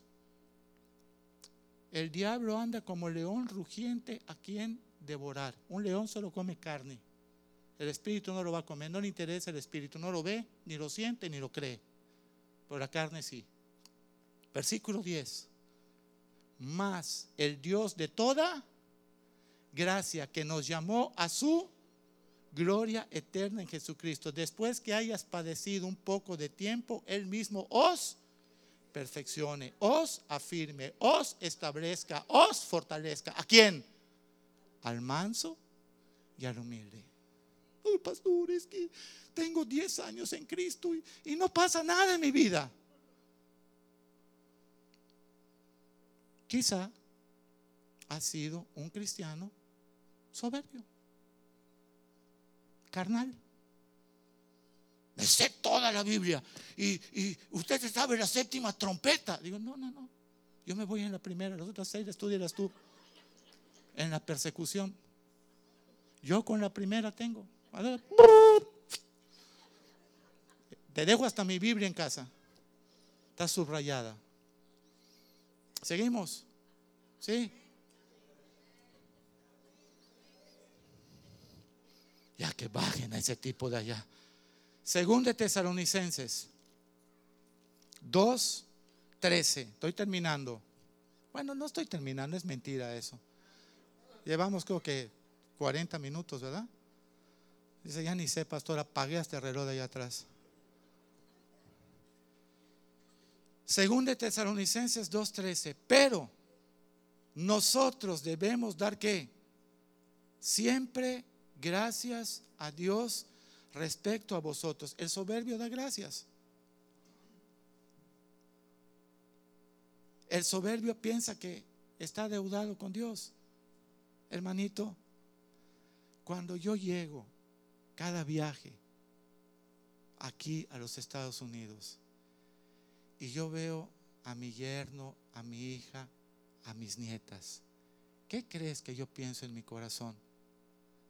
El diablo anda como león rugiente a quien devorar. Un león solo come carne. El espíritu no lo va a comer, no le interesa el espíritu, no lo ve, ni lo siente, ni lo cree. Pero la carne sí. Versículo 10. Más el Dios de toda gracia que nos llamó a su gloria eterna en Jesucristo. Después que hayas padecido un poco de tiempo, Él mismo os perfeccione, os afirme, os establezca, os fortalezca. ¿A quién? Al manso y al humilde. Uy, pastor, es que tengo 10 años en Cristo y, y no pasa nada en mi vida. Quizá ha sido un cristiano soberbio, carnal. Me sé toda la Biblia. Y, usted sabe la séptima trompeta. Digo, no, no, no. Yo me voy en la primera, las otras seis estudiarás tú. En la persecución. Yo con la primera tengo. Te dejo hasta mi Biblia en casa. Está subrayada. Seguimos. ¿Sí? Ya que bajen a ese tipo de allá. Según de Tesalonicenses 2, 13. Estoy terminando. Bueno, no estoy terminando, es mentira eso. Llevamos creo que 40 minutos, ¿verdad? Dice, ya ni sé, pastor, apagué este reloj de allá atrás. Según de Tesalonicenses 2.13, pero nosotros debemos dar qué? Siempre gracias a Dios respecto a vosotros. El soberbio da gracias. El soberbio piensa que está deudado con Dios. Hermanito, cuando yo llego cada viaje aquí a los Estados Unidos y yo veo a mi yerno, a mi hija, a mis nietas, ¿qué crees que yo pienso en mi corazón?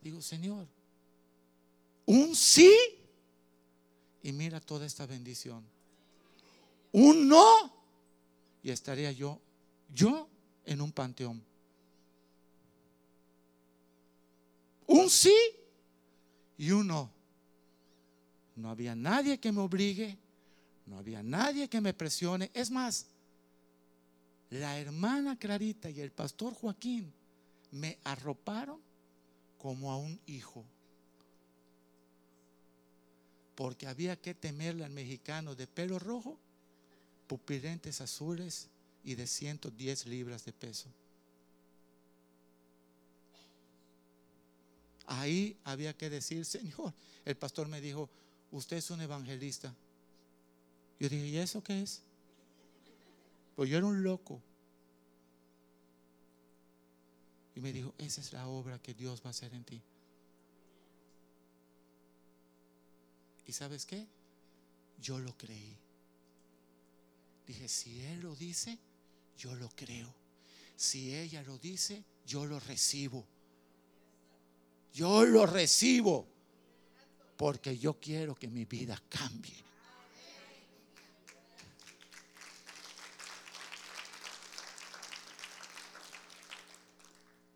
Digo, Señor, un sí y mira toda esta bendición. Un no y estaría yo, yo en un panteón. Un sí y un no. No había nadie que me obligue, no había nadie que me presione. Es más, la hermana Clarita y el pastor Joaquín me arroparon como a un hijo. Porque había que temerle al mexicano de pelo rojo, pupilentes azules y de 110 libras de peso. Ahí había que decir, Señor, el pastor me dijo, usted es un evangelista. Yo dije, ¿y eso qué es? Pues yo era un loco. Y me dijo, esa es la obra que Dios va a hacer en ti. ¿Y sabes qué? Yo lo creí. Dije, si Él lo dice, yo lo creo. Si ella lo dice, yo lo recibo. Yo lo recibo porque yo quiero que mi vida cambie.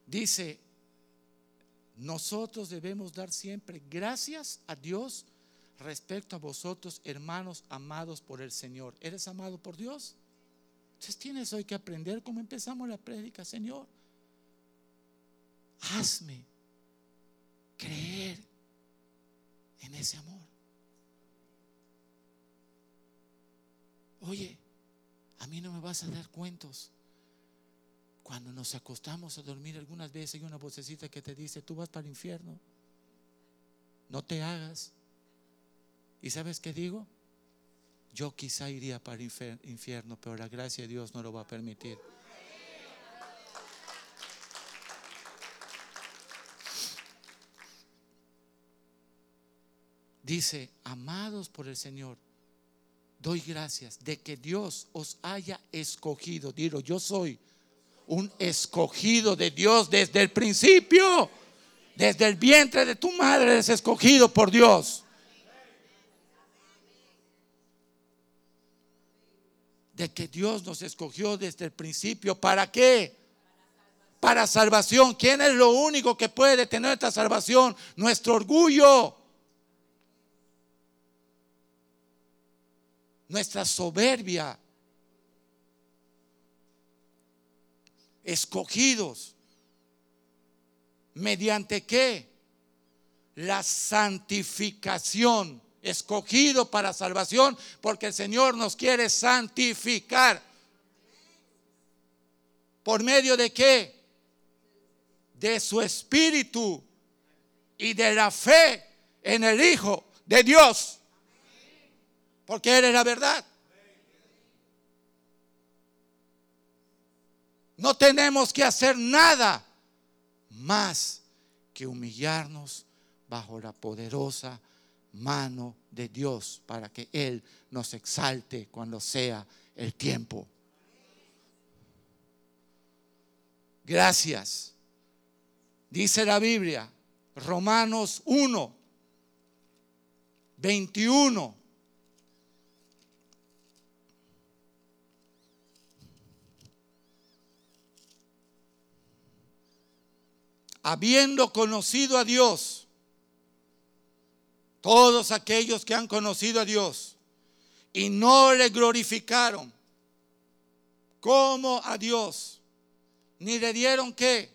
Dice, nosotros debemos dar siempre gracias a Dios respecto a vosotros, hermanos amados por el Señor. ¿Eres amado por Dios? Entonces tienes hoy que aprender cómo empezamos la prédica, Señor. Hazme creer en ese amor. Oye, a mí no me vas a dar cuentos. Cuando nos acostamos a dormir algunas veces hay una vocecita que te dice, tú vas para el infierno. No te hagas. ¿Y sabes qué digo? Yo quizá iría para el infierno, pero la gracia de Dios no lo va a permitir. Dice, amados por el Señor, doy gracias de que Dios os haya escogido. Dilo, yo soy un escogido de Dios desde el principio. Desde el vientre de tu madre eres escogido por Dios. de que Dios nos escogió desde el principio. ¿Para qué? Para salvación. ¿Quién es lo único que puede tener esta salvación? Nuestro orgullo. Nuestra soberbia. Escogidos. ¿Mediante qué? La santificación escogido para salvación, porque el Señor nos quiere santificar. ¿Por medio de qué? De su espíritu y de la fe en el Hijo de Dios. Porque Él es la verdad. No tenemos que hacer nada más que humillarnos bajo la poderosa mano de Dios para que Él nos exalte cuando sea el tiempo. Gracias. Dice la Biblia, Romanos 1, 21. Habiendo conocido a Dios, todos aquellos que han conocido a Dios y no le glorificaron como a Dios, ni le dieron qué?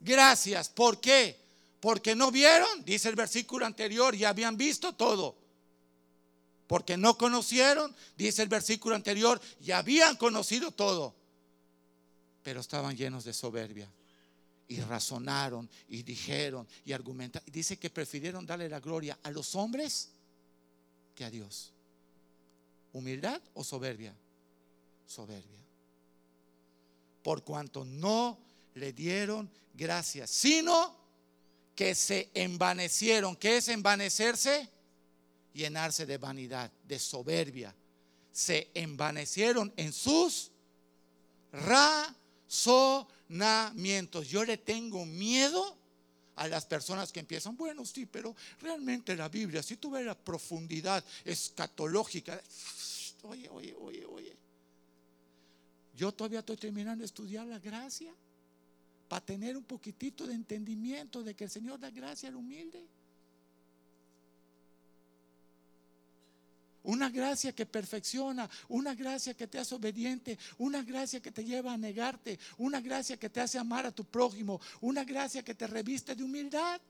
Gracias. ¿Por qué? Porque no vieron, dice el versículo anterior, y habían visto todo. Porque no conocieron, dice el versículo anterior, y habían conocido todo. Pero estaban llenos de soberbia y razonaron y dijeron y argumentaron. Dice que prefirieron darle la gloria a los hombres que a Dios. ¿Humildad o soberbia? Soberbia. por cuanto no le dieron gracias, sino que se envanecieron. ¿Qué es envanecerse? Llenarse de vanidad, de soberbia. Se envanecieron en sus razonamientos. Yo le tengo miedo a las personas que empiezan, bueno, sí, pero realmente la Biblia, si tú ves la profundidad escatológica, oye, oye, oye, oye. Yo todavía estoy terminando de estudiar la gracia para tener un poquitito de entendimiento de que el Señor da gracia al humilde. Una gracia que perfecciona, una gracia que te hace obediente, una gracia que te lleva a negarte, una gracia que te hace amar a tu prójimo, una gracia que te reviste de humildad.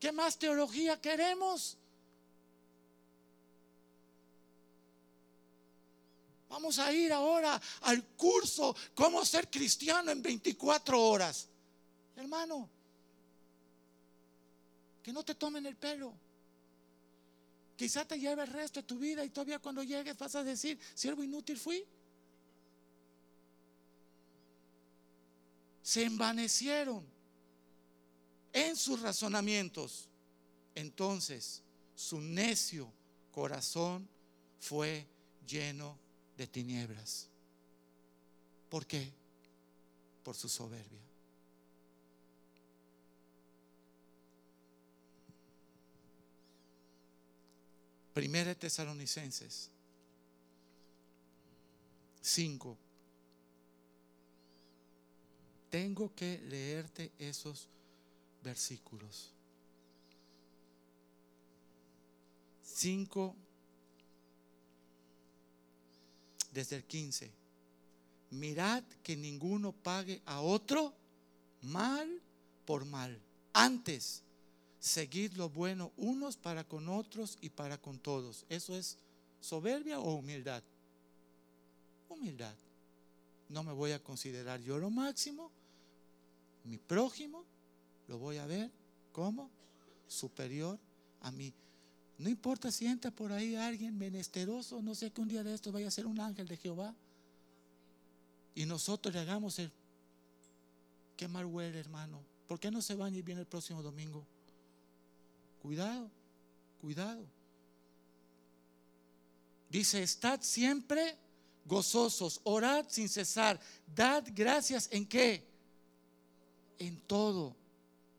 ¿Qué más teología queremos? Vamos a ir ahora al curso Cómo ser cristiano en 24 horas. Hermano, que no te tomen el pelo. Quizá te lleve el resto de tu vida y todavía cuando llegues vas a decir, siervo inútil fui. Se envanecieron en sus razonamientos. Entonces su necio corazón fue lleno de tinieblas. ¿Por qué? Por su soberbia. Primera de Tesalonicenses 5. Tengo que leerte esos versículos. 5 desde el 15. Mirad que ninguno pague a otro mal por mal. Antes seguid lo bueno unos para con otros y para con todos. ¿Eso es soberbia o humildad? Humildad. No me voy a considerar yo lo máximo. Mi prójimo lo voy a ver como superior a mí. No importa si entra por ahí alguien menesteroso, no sé que un día de esto vaya a ser un ángel de Jehová. Y nosotros le hagamos el, qué mal huele hermano. ¿Por qué no se van y viene el próximo domingo? Cuidado, cuidado. Dice, estad siempre gozosos, orad sin cesar, dad gracias en qué? En todo,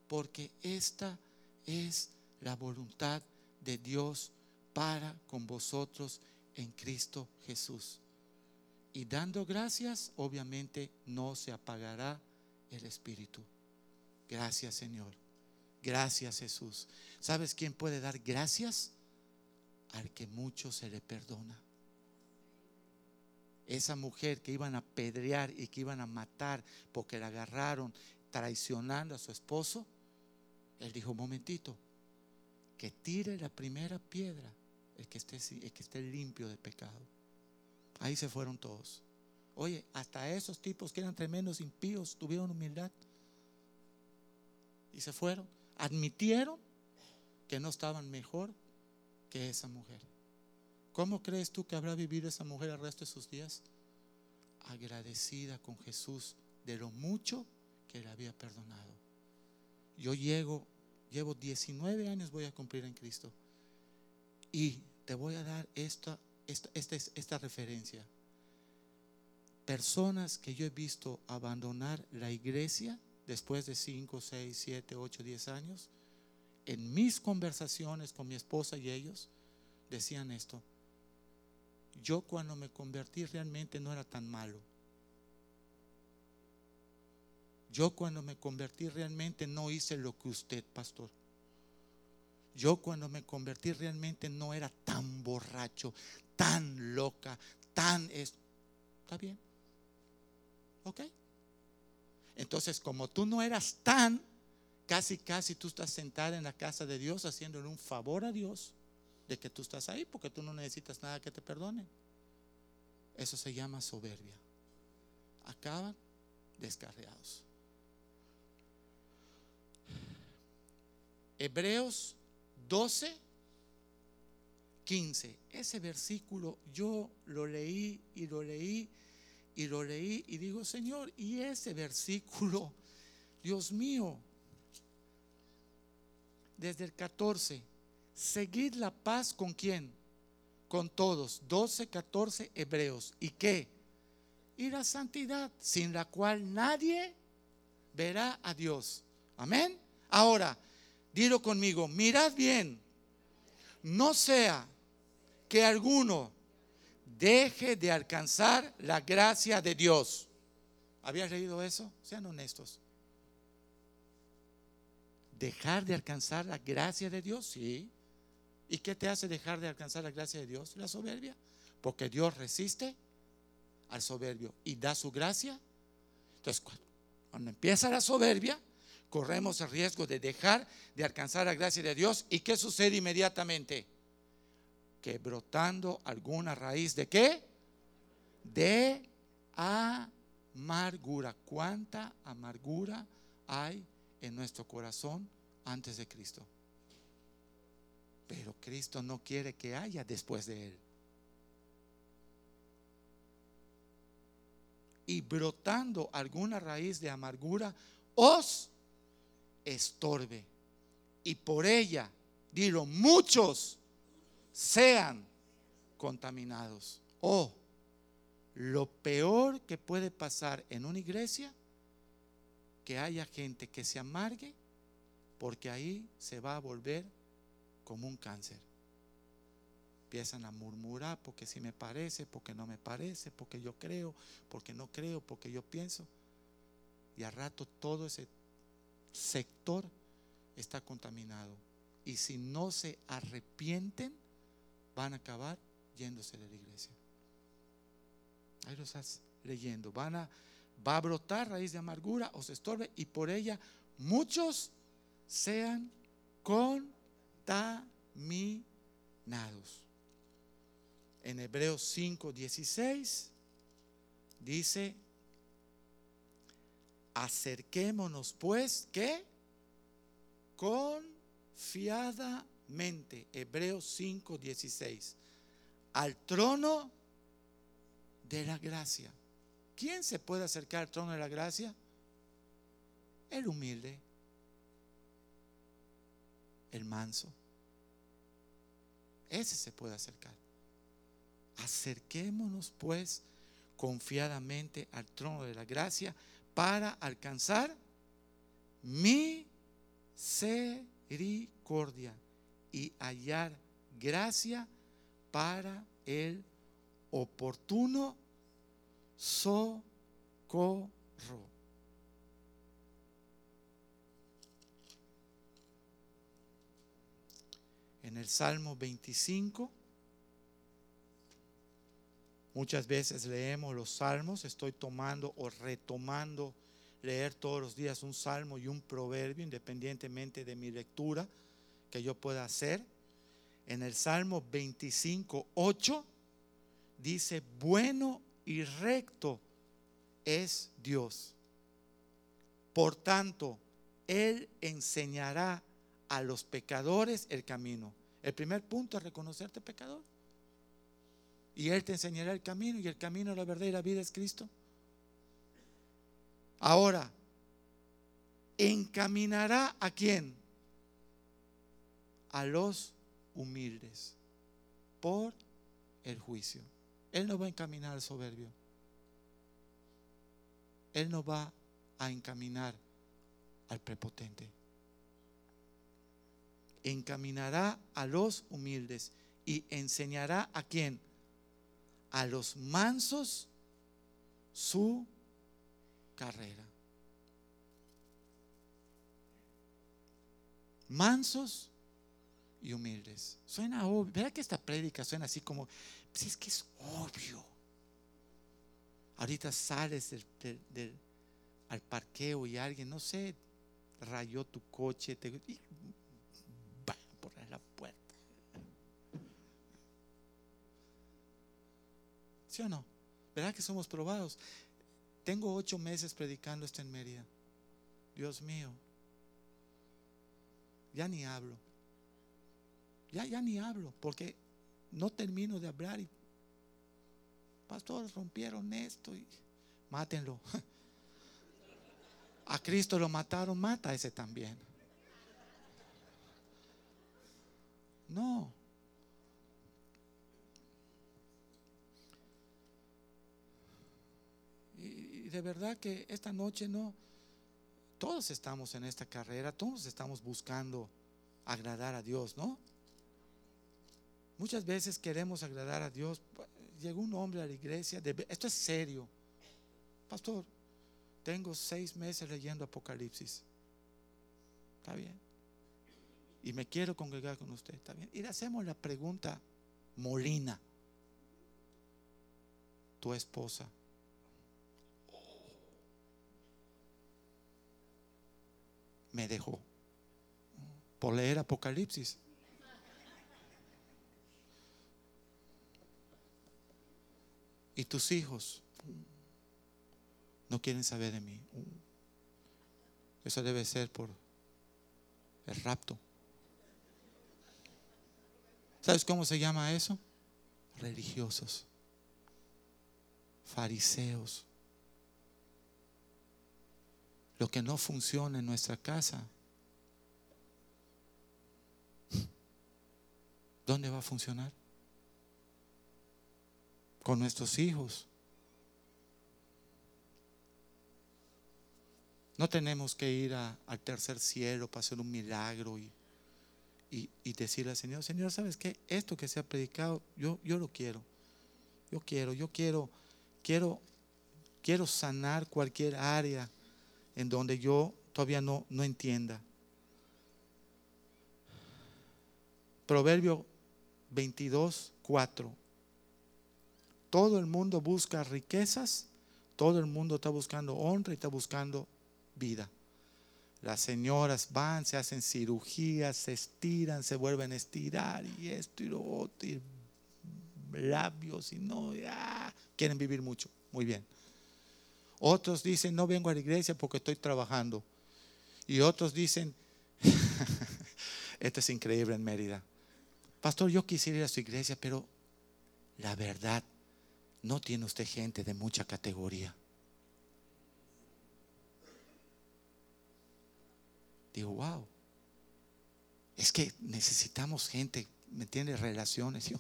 porque esta es la voluntad de Dios para con vosotros en Cristo Jesús. Y dando gracias, obviamente no se apagará el Espíritu. Gracias Señor. Gracias Jesús. ¿Sabes quién puede dar gracias? Al que mucho se le perdona. Esa mujer que iban a pedrear y que iban a matar porque la agarraron traicionando a su esposo, él dijo, momentito, que tire la primera piedra que esté, el que esté limpio de pecado. Ahí se fueron todos. Oye, hasta esos tipos que eran tremendos impíos tuvieron humildad y se fueron admitieron que no estaban mejor que esa mujer. ¿Cómo crees tú que habrá vivido esa mujer el resto de sus días? Agradecida con Jesús de lo mucho que le había perdonado. Yo llego, llevo 19 años voy a cumplir en Cristo. Y te voy a dar esta, esta, esta, esta referencia. Personas que yo he visto abandonar la iglesia después de 5, 6, 7, 8, 10 años, en mis conversaciones con mi esposa y ellos, decían esto. Yo cuando me convertí realmente no era tan malo. Yo cuando me convertí realmente no hice lo que usted, pastor. Yo cuando me convertí realmente no era tan borracho, tan loca, tan... ¿Está bien? ¿Ok? Entonces, como tú no eras tan, casi, casi tú estás sentada en la casa de Dios haciéndole un favor a Dios de que tú estás ahí porque tú no necesitas nada que te perdonen. Eso se llama soberbia. Acaban descarriados. Hebreos 12, 15. Ese versículo yo lo leí y lo leí y lo leí y digo, Señor, y ese versículo, Dios mío, desde el 14, seguid la paz con quién? Con todos, 12, 14 hebreos. ¿Y qué? Y la santidad, sin la cual nadie verá a Dios. Amén. Ahora, dilo conmigo, mirad bien, no sea que alguno deje de alcanzar la gracia de Dios. ¿Habías leído eso? Sean honestos. ¿Dejar de alcanzar la gracia de Dios? Sí. ¿Y qué te hace dejar de alcanzar la gracia de Dios? La soberbia. Porque Dios resiste al soberbio y da su gracia. Entonces, cuando empieza la soberbia, corremos el riesgo de dejar de alcanzar la gracia de Dios. ¿Y qué sucede inmediatamente? Que brotando alguna raíz de qué? De amargura. ¿Cuánta amargura hay en nuestro corazón antes de Cristo? Pero Cristo no quiere que haya después de Él. Y brotando alguna raíz de amargura, os estorbe. Y por ella, dilo, muchos sean contaminados. Oh, lo peor que puede pasar en una iglesia, que haya gente que se amargue, porque ahí se va a volver como un cáncer. Empiezan a murmurar porque si me parece, porque no me parece, porque yo creo, porque no creo, porque yo pienso. Y al rato todo ese sector está contaminado. Y si no se arrepienten, van a acabar yéndose de la iglesia. Ahí lo estás leyendo. Van a, va a brotar raíz de amargura o se estorbe y por ella muchos sean contaminados. En Hebreos 5, 16 dice, Acerquémonos pues, ¿qué? Confiadamente, Hebreos 5, 16, al trono de la gracia. ¿Quién se puede acercar al trono de la gracia? El humilde, el manso. Ese se puede acercar. Acerquémonos pues confiadamente al trono de la gracia para alcanzar misericordia y hallar gracia para el oportuno socorro. En el Salmo 25 Muchas veces leemos los salmos, estoy tomando o retomando leer todos los días un salmo y un proverbio, independientemente de mi lectura que yo pueda hacer. En el Salmo 25, 8 dice, bueno y recto es Dios. Por tanto, Él enseñará a los pecadores el camino. El primer punto es reconocerte pecador. Y Él te enseñará el camino y el camino, la verdad y la vida es Cristo. Ahora, encaminará a quién? A los humildes por el juicio. Él no va a encaminar al soberbio. Él no va a encaminar al prepotente. Encaminará a los humildes y enseñará a quién? a los mansos su carrera. Mansos y humildes. Suena obvio. ¿Verdad que esta prédica suena así como, pues es que es obvio? Ahorita sales del, al parqueo y alguien, no sé, rayó tu coche, te, y, por la puerta. o no? ¿Verdad que somos probados? Tengo ocho meses predicando esto en Mérida. Dios mío, ya ni hablo. Ya, ya ni hablo, porque no termino de hablar y pastores rompieron esto y mátenlo. A Cristo lo mataron, mata a ese también. No. Y de verdad que esta noche no, todos estamos en esta carrera, todos estamos buscando agradar a Dios, ¿no? Muchas veces queremos agradar a Dios. Llegó un hombre a la iglesia, esto es serio. Pastor, tengo seis meses leyendo Apocalipsis. ¿Está bien? Y me quiero congregar con usted. ¿Está bien? Y le hacemos la pregunta molina. Tu esposa. Me dejó por leer Apocalipsis. Y tus hijos no quieren saber de mí. Eso debe ser por el rapto. ¿Sabes cómo se llama eso? Religiosos, fariseos. Lo que no funciona en nuestra casa, ¿dónde va a funcionar? Con nuestros hijos. No tenemos que ir al tercer cielo para hacer un milagro y, y, decirle al Señor, Señor, ¿sabes qué? Esto que se ha predicado, yo, yo lo quiero. Yo quiero, yo quiero, quiero, quiero sanar cualquier área en donde yo todavía no, no entienda. Proverbio 22, 4. Todo el mundo busca riquezas, todo el mundo está buscando honra y está buscando vida. Las señoras van, se hacen cirugías, se estiran, se vuelven a estirar y esto y lo otro, y labios y no, ya, quieren vivir mucho. Muy bien. Otros dicen, no vengo a la iglesia porque estoy trabajando. Y otros dicen, esto es increíble en Mérida. Pastor, yo quisiera ir a su iglesia, pero la verdad, no tiene usted gente de mucha categoría. Digo, wow. Es que necesitamos gente, ¿me entiendes? Relaciones.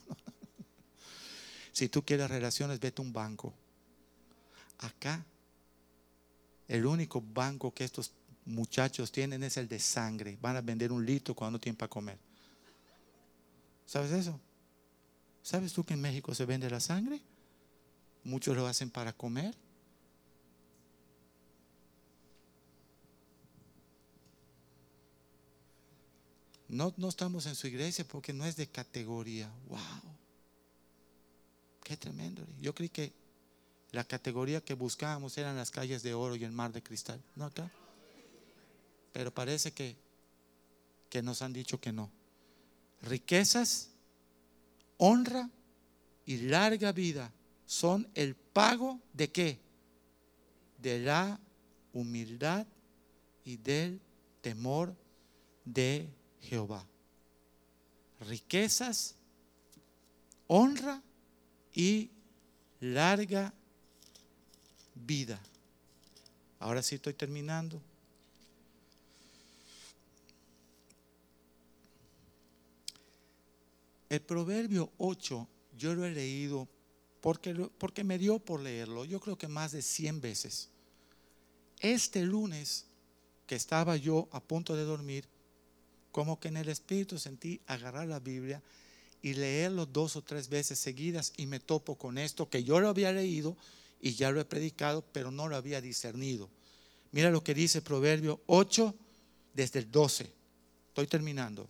si tú quieres relaciones, vete a un banco. Acá, el único banco que estos muchachos tienen es el de sangre. Van a vender un litro cuando no tienen para comer. ¿Sabes eso? ¿Sabes tú que en México se vende la sangre? Muchos lo hacen para comer. No, no estamos en su iglesia porque no es de categoría. ¡Wow! ¡Qué tremendo! Yo creí que la categoría que buscábamos eran las calles de oro y el mar de cristal. ¿No acá? Pero parece que, que nos han dicho que no. Riquezas, honra y larga vida son el pago de qué? De la humildad y del temor de Jehová. Riquezas, honra y larga vida. Ahora sí estoy terminando. El proverbio 8 yo lo he leído porque, porque me dio por leerlo, yo creo que más de 100 veces. Este lunes que estaba yo a punto de dormir, como que en el Espíritu sentí agarrar la Biblia y leerlo dos o tres veces seguidas y me topo con esto que yo lo había leído y ya lo he predicado, pero no lo había discernido. Mira lo que dice Proverbio 8 desde el 12. Estoy terminando.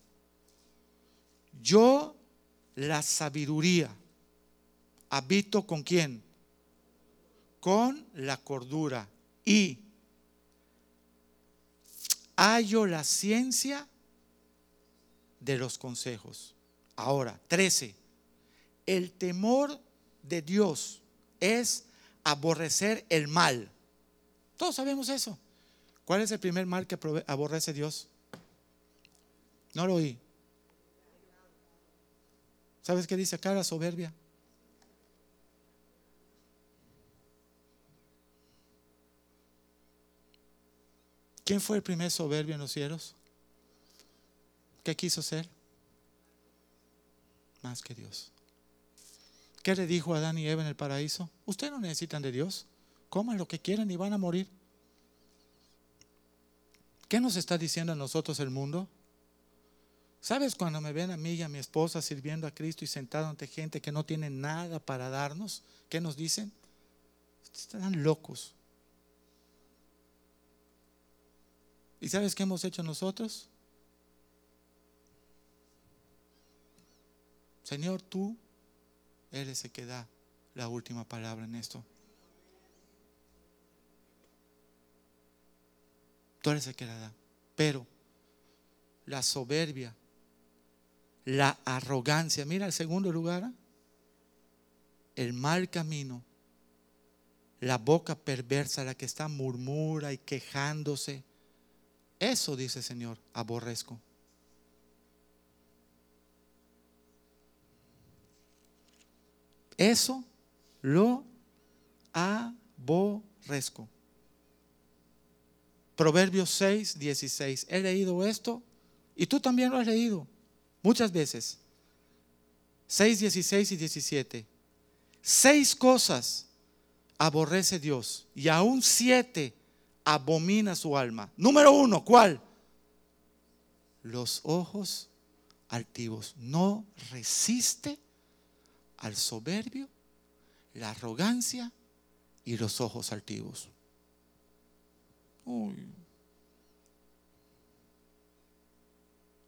Yo la sabiduría habito con quién? Con la cordura y hallo la ciencia de los consejos. Ahora, 13. El temor de Dios es aborrecer el mal. Todos sabemos eso. ¿Cuál es el primer mal que aborrece Dios? No lo oí. ¿Sabes qué dice acá la soberbia? ¿Quién fue el primer soberbio en los cielos? ¿Qué quiso ser? Más que Dios. ¿Qué le dijo a Adán y Eva en el paraíso? Ustedes no necesitan de Dios. Coman lo que quieran y van a morir. ¿Qué nos está diciendo a nosotros el mundo? ¿Sabes cuando me ven a mí y a mi esposa sirviendo a Cristo y sentado ante gente que no tiene nada para darnos? ¿Qué nos dicen? Están locos. ¿Y sabes qué hemos hecho nosotros? Señor, tú eres el que da la última palabra en esto. Tú eres el que la da. Pero la soberbia, la arrogancia, mira el segundo lugar, ¿ah? el mal camino, la boca perversa, la que está murmura y quejándose. Eso dice el Señor, aborrezco. Eso lo aborrezco. Proverbios 6, 16. He leído esto y tú también lo has leído muchas veces. 6, 16 y 17. Seis cosas aborrece Dios y aún siete abomina su alma. Número uno, ¿cuál? Los ojos altivos. No resiste al soberbio, la arrogancia y los ojos altivos. Uy.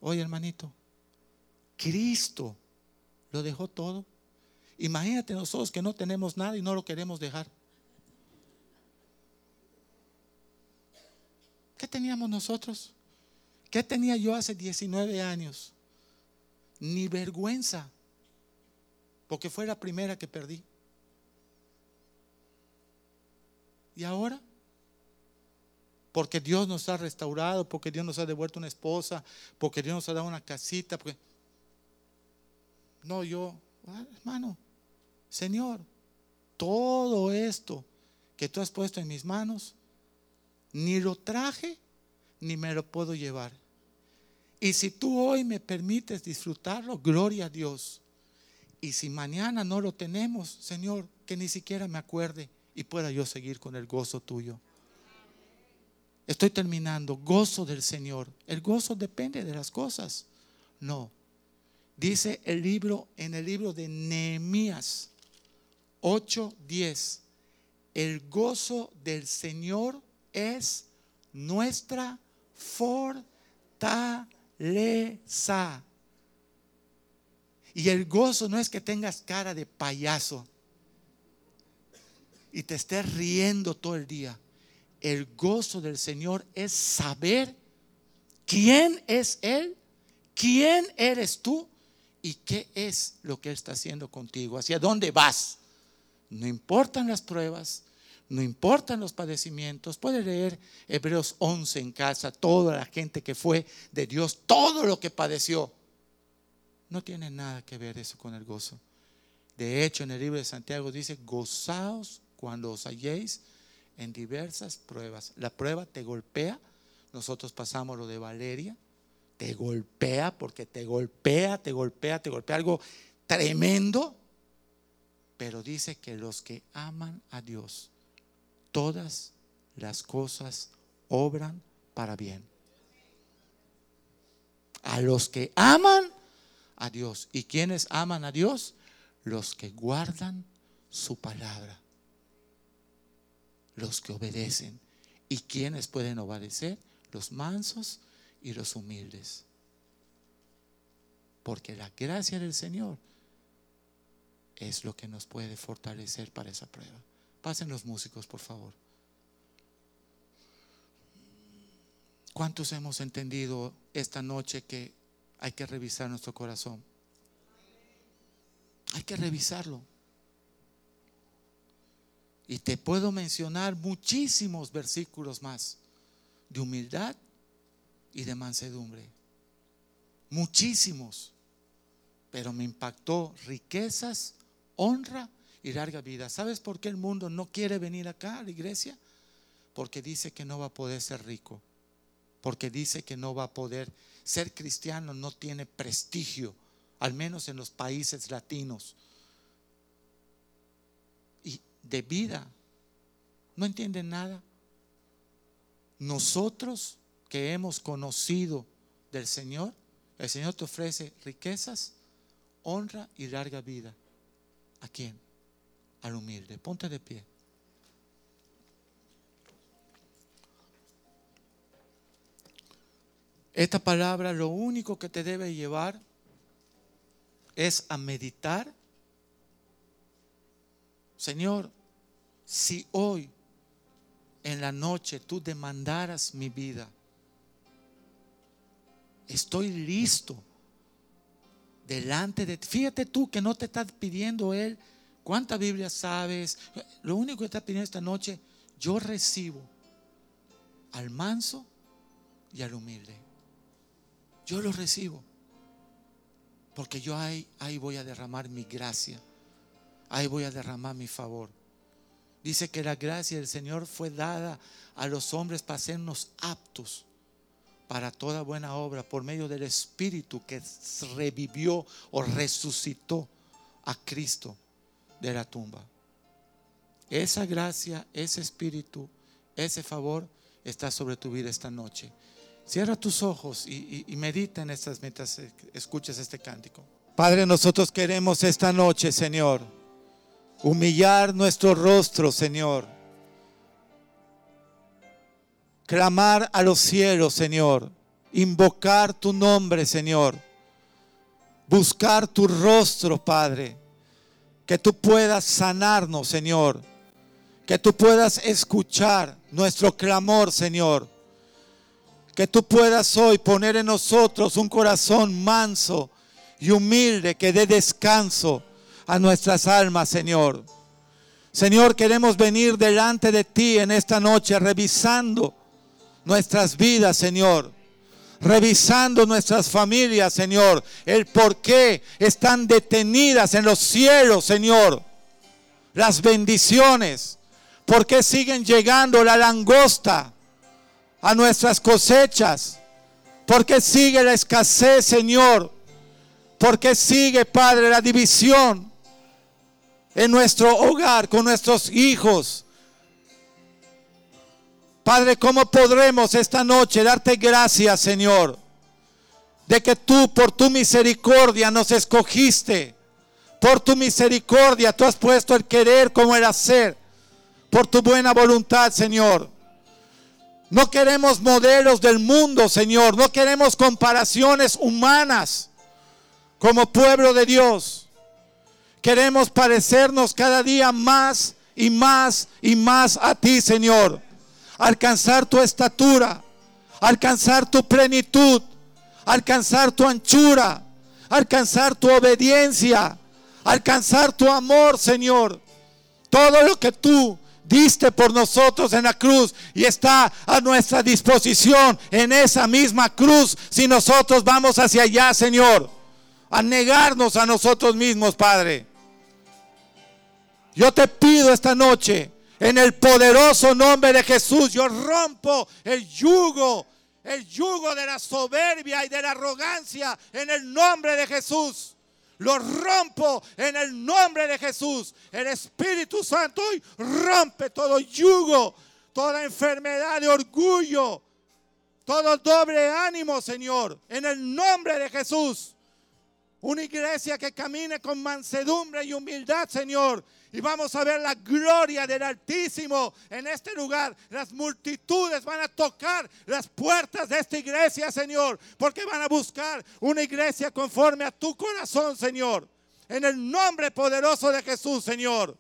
Oye, hermanito, Cristo lo dejó todo. Imagínate nosotros que no tenemos nada y no lo queremos dejar. ¿Qué teníamos nosotros? ¿Qué tenía yo hace 19 años? Ni vergüenza, porque fue la primera que perdí. ¿Y ahora? porque Dios nos ha restaurado, porque Dios nos ha devuelto una esposa, porque Dios nos ha dado una casita. Porque... No, yo, ah, hermano, Señor, todo esto que tú has puesto en mis manos, ni lo traje, ni me lo puedo llevar. Y si tú hoy me permites disfrutarlo, gloria a Dios. Y si mañana no lo tenemos, Señor, que ni siquiera me acuerde y pueda yo seguir con el gozo tuyo. Estoy terminando. Gozo del Señor. El gozo depende de las cosas. No. Dice el libro en el libro de Nehemías 8:10. El gozo del Señor es nuestra fortaleza. Y el gozo no es que tengas cara de payaso y te estés riendo todo el día el gozo del Señor es saber quién es Él, quién eres tú y qué es lo que Él está haciendo contigo, hacia dónde vas. No importan las pruebas, no importan los padecimientos. Puede leer Hebreos 11 en casa, toda la gente que fue de Dios, todo lo que padeció. No tiene nada que ver eso con el gozo. De hecho, en el libro de Santiago dice, gozaos cuando os halléis en diversas pruebas. La prueba te golpea, nosotros pasamos lo de Valeria, te golpea porque te golpea, te golpea, te golpea algo tremendo, pero dice que los que aman a Dios, todas las cosas obran para bien. A los que aman a Dios. ¿Y quienes aman a Dios? Los que guardan su palabra los que obedecen. ¿Y quiénes pueden obedecer? Los mansos y los humildes. Porque la gracia del Señor es lo que nos puede fortalecer para esa prueba. Pasen los músicos, por favor. ¿Cuántos hemos entendido esta noche que hay que revisar nuestro corazón? Hay que revisarlo. Y te puedo mencionar muchísimos versículos más de humildad y de mansedumbre. Muchísimos. Pero me impactó riquezas, honra y larga vida. ¿Sabes por qué el mundo no quiere venir acá a la iglesia? Porque dice que no va a poder ser rico. porque dice que no va a poder. Ser cristiano no tiene prestigio, al menos en los países latinos. Y de vida, no entienden nada. Nosotros que hemos conocido del Señor, el Señor te ofrece riquezas, honra y larga vida. ¿A quién? Al humilde. Ponte de pie. Esta palabra lo único que te debe llevar es a meditar. Señor, si hoy en la noche tú demandaras mi vida, estoy listo delante de ti. Fíjate tú que no te estás pidiendo Él cuánta Biblia sabes. Lo único que está pidiendo esta noche, yo recibo al manso y al humilde. Yo lo recibo. Porque yo ahí, ahí voy a derramar mi gracia. Ahí voy a derramar mi favor. Dice que la gracia del Señor fue dada a los hombres para hacernos aptos para toda buena obra por medio del Espíritu que revivió o resucitó a Cristo de la tumba. Esa gracia, ese Espíritu, ese favor está sobre tu vida esta noche. Cierra tus ojos y, medita en estas mientras escuchas este cántico. Padre, nosotros queremos esta noche, Señor, humillar nuestro rostro, Señor. Clamar a los cielos, Señor. Invocar tu nombre, Señor. Buscar tu rostro, Padre. Que tú puedas sanarnos, Señor. Que tú puedas escuchar nuestro clamor, Señor que tú puedas hoy poner en nosotros un corazón manso y humilde que dé descanso a nuestras almas, Señor. Señor, queremos venir delante de ti en esta noche revisando nuestras vidas, Señor. Revisando nuestras familias, Señor. El por qué están detenidas en los cielos, Señor. Las bendiciones. ¿Por qué siguen llegando la langosta? a nuestras cosechas? porque sigue la escasez, Señor? porque sigue, Padre, la división en nuestro hogar con nuestros hijos? Padre, ¿cómo podremos esta noche darte gracias, Señor? De que tú por tu misericordia nos escogiste. Por tu misericordia tú has puesto el querer como el hacer. Por tu buena voluntad, Señor. No queremos modelos del mundo, Señor. No queremos comparaciones humanas como pueblo de Dios. Queremos parecernos cada día más y más y más a ti, Señor. Alcanzar tu estatura, alcanzar tu plenitud, alcanzar tu anchura, alcanzar tu obediencia, alcanzar tu amor, Señor. Todo lo que tú diste por nosotros en la cruz y está a nuestra disposición en esa misma cruz si nosotros vamos hacia allá, Señor, a negarnos a nosotros mismos, Padre. Yo te pido esta noche, en el poderoso nombre de Jesús, yo rompo el yugo, el yugo de la soberbia y de la arrogancia en el nombre de Jesús. Lo rompo en el nombre de Jesús. El Espíritu Santo hoy rompe todo yugo, toda enfermedad de orgullo, todo doble ánimo, Señor. En el nombre de Jesús. Una iglesia que camine con mansedumbre y humildad, Señor y vamos a ver la gloria del Altísimo en este lugar. Las multitudes van a tocar las puertas de esta iglesia, Señor, porque van a buscar una iglesia conforme a tu corazón, Señor. En el nombre poderoso de Jesús, Señor.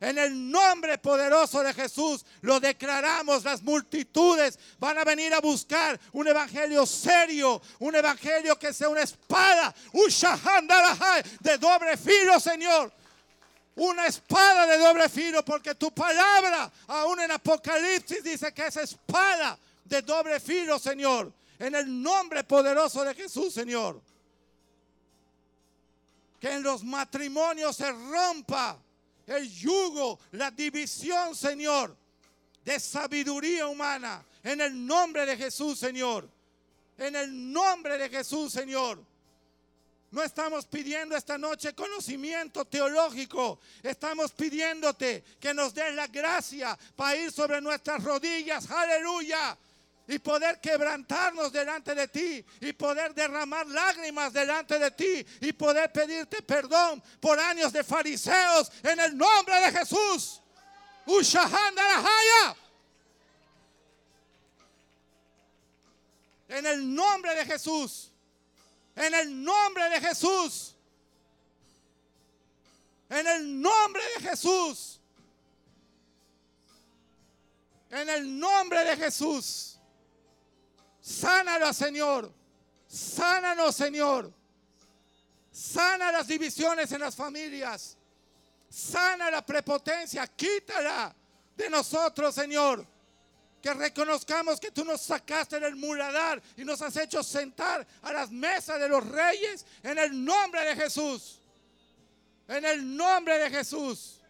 En el nombre poderoso de Jesús lo declaramos. Las multitudes van a venir a buscar un evangelio serio, un evangelio que sea una espada, un de doble filo, Señor una espada de doble filo, porque tu palabra, aún en Apocalipsis, dice que es espada de doble filo, Señor. En el nombre poderoso de Jesús, Señor. Que en los matrimonios se rompa el yugo, la división, Señor, de sabiduría humana En el nombre de Jesús, Señor. En el nombre de Jesús, Señor. No estamos pidiendo esta noche conocimiento teológico. Estamos pidiéndote que nos des la gracia para ir sobre nuestras rodillas. Aleluya. Y poder quebrantarnos delante de ti. Y poder derramar lágrimas delante de ti. Y poder pedirte perdón por años de fariseos. En el nombre de Jesús. En el nombre de Jesús. En el nombre de Jesús. En el nombre de Jesús. En el nombre de Jesús. Sánalo, Señor. Sánanos, Señor. Sana las divisiones en las familias. Sana la prepotencia. Quítala de nosotros, Señor que reconozcamos que tú nos sacaste del muladar y nos has hecho sentar a las mesas de los reyes en el nombre de Jesús. En el nombre de Jesús.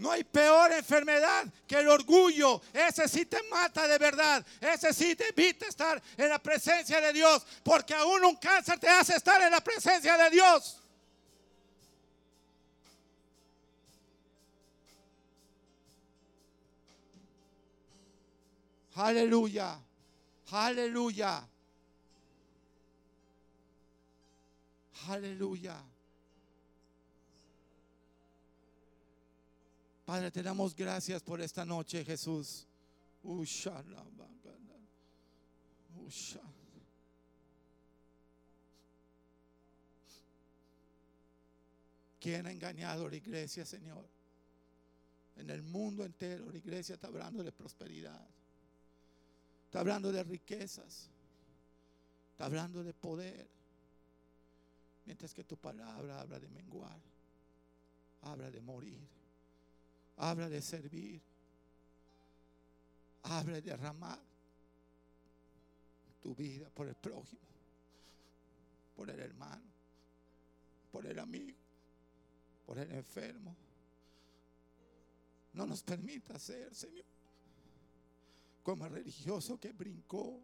No hay peor enfermedad que el orgullo. Ese sí te mata de verdad. Ese sí te evita estar en la presencia de Dios. Porque aún un cáncer te hace estar en la presencia de Dios. Aleluya. Aleluya. Aleluya. Padre, te damos gracias por esta noche, Jesús. ¿Quién ha engañado a la iglesia, Señor? En el mundo entero la iglesia está hablando de prosperidad. Está hablando de riquezas. Está hablando de poder. Mientras que tu palabra habla de menguar. Habla de morir. Habla de servir. Habla de derramar tu vida por el prójimo. Por el hermano. Por el amigo. Por el enfermo. No nos permita ser, Señor como el religioso que brincó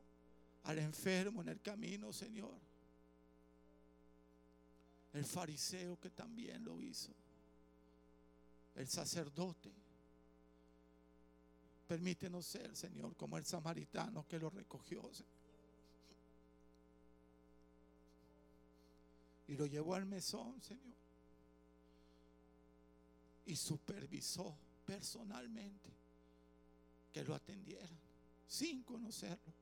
al enfermo en el camino, Señor. El fariseo que también lo hizo. El sacerdote. Permítenos ser, Señor, como el samaritano que lo recogió. Y lo llevó al mesón, Señor. Y supervisó personalmente que lo atendieran sin conocerlo,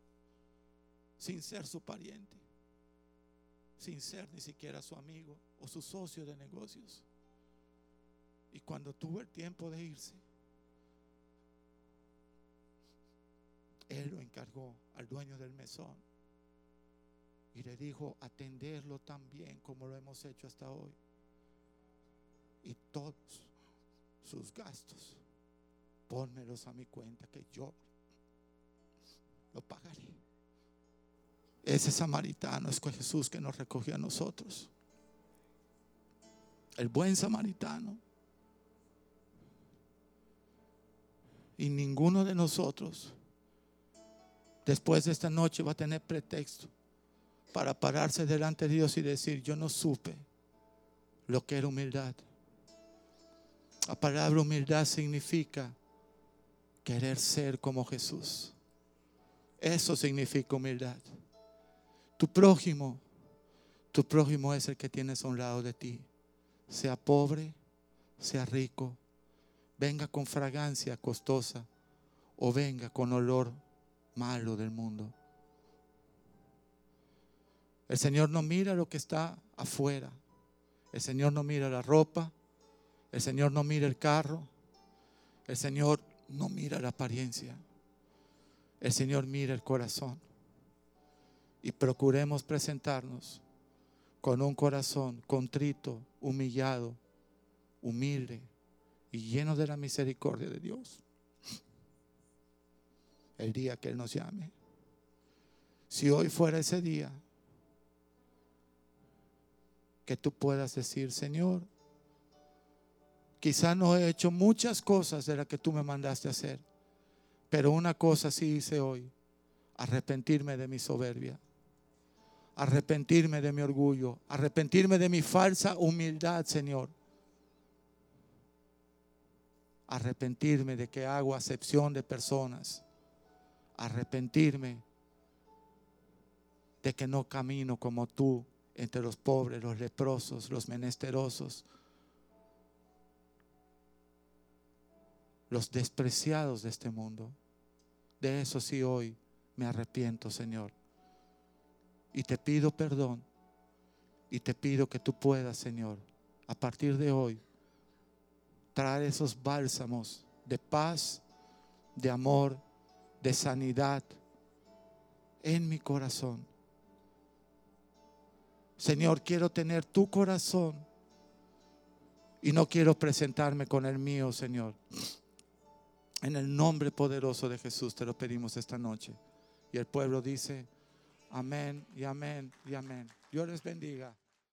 sin ser su pariente, sin ser ni siquiera su amigo o su socio de negocios. Y cuando tuvo el tiempo de irse, él lo encargó al dueño del mesón y le dijo atenderlo tan bien como lo hemos hecho hasta hoy. Y todos sus gastos, pónmelos a mi cuenta que yo lo pagaré. Ese samaritano es Jesús que nos recogió a nosotros. El buen samaritano. Y ninguno de nosotros, después de esta noche, va a tener pretexto para pararse delante de Dios y decir, yo no supe lo que era humildad. La palabra humildad significa querer ser como Jesús. Eso significa humildad. Tu prójimo, tu prójimo es el que tienes a un lado de ti. Sea pobre, sea rico, venga con fragancia costosa o venga con olor malo del mundo. El Señor no mira lo que está afuera. El Señor no mira la ropa. El Señor no mira el carro. El Señor no mira la apariencia. El Señor mira el corazón. Y procuremos presentarnos con un corazón contrito, humillado, humilde y lleno de la misericordia de Dios. El día que Él nos llame. Si hoy fuera ese día, que tú puedas decir, Señor, quizá no he hecho muchas cosas de las que tú me mandaste hacer Pero una cosa sí hice hoy, arrepentirme de mi soberbia, arrepentirme de mi orgullo, arrepentirme de mi falsa humildad, Señor. Arrepentirme de que hago acepción de personas. Arrepentirme de que no camino como tú entre los pobres, los leprosos, los menesterosos, los despreciados de este mundo. De eso sí hoy me arrepiento, Señor. Y te pido perdón. Y te pido que tú puedas, Señor, a partir de hoy, traer esos bálsamos de paz, de amor, de sanidad en mi corazón. Señor, quiero tener tu corazón y no quiero presentarme con el mío, Señor. En el nombre poderoso de Jesús te lo pedimos esta noche. Y el pueblo dice, amén y amén y amén. Dios les bendiga.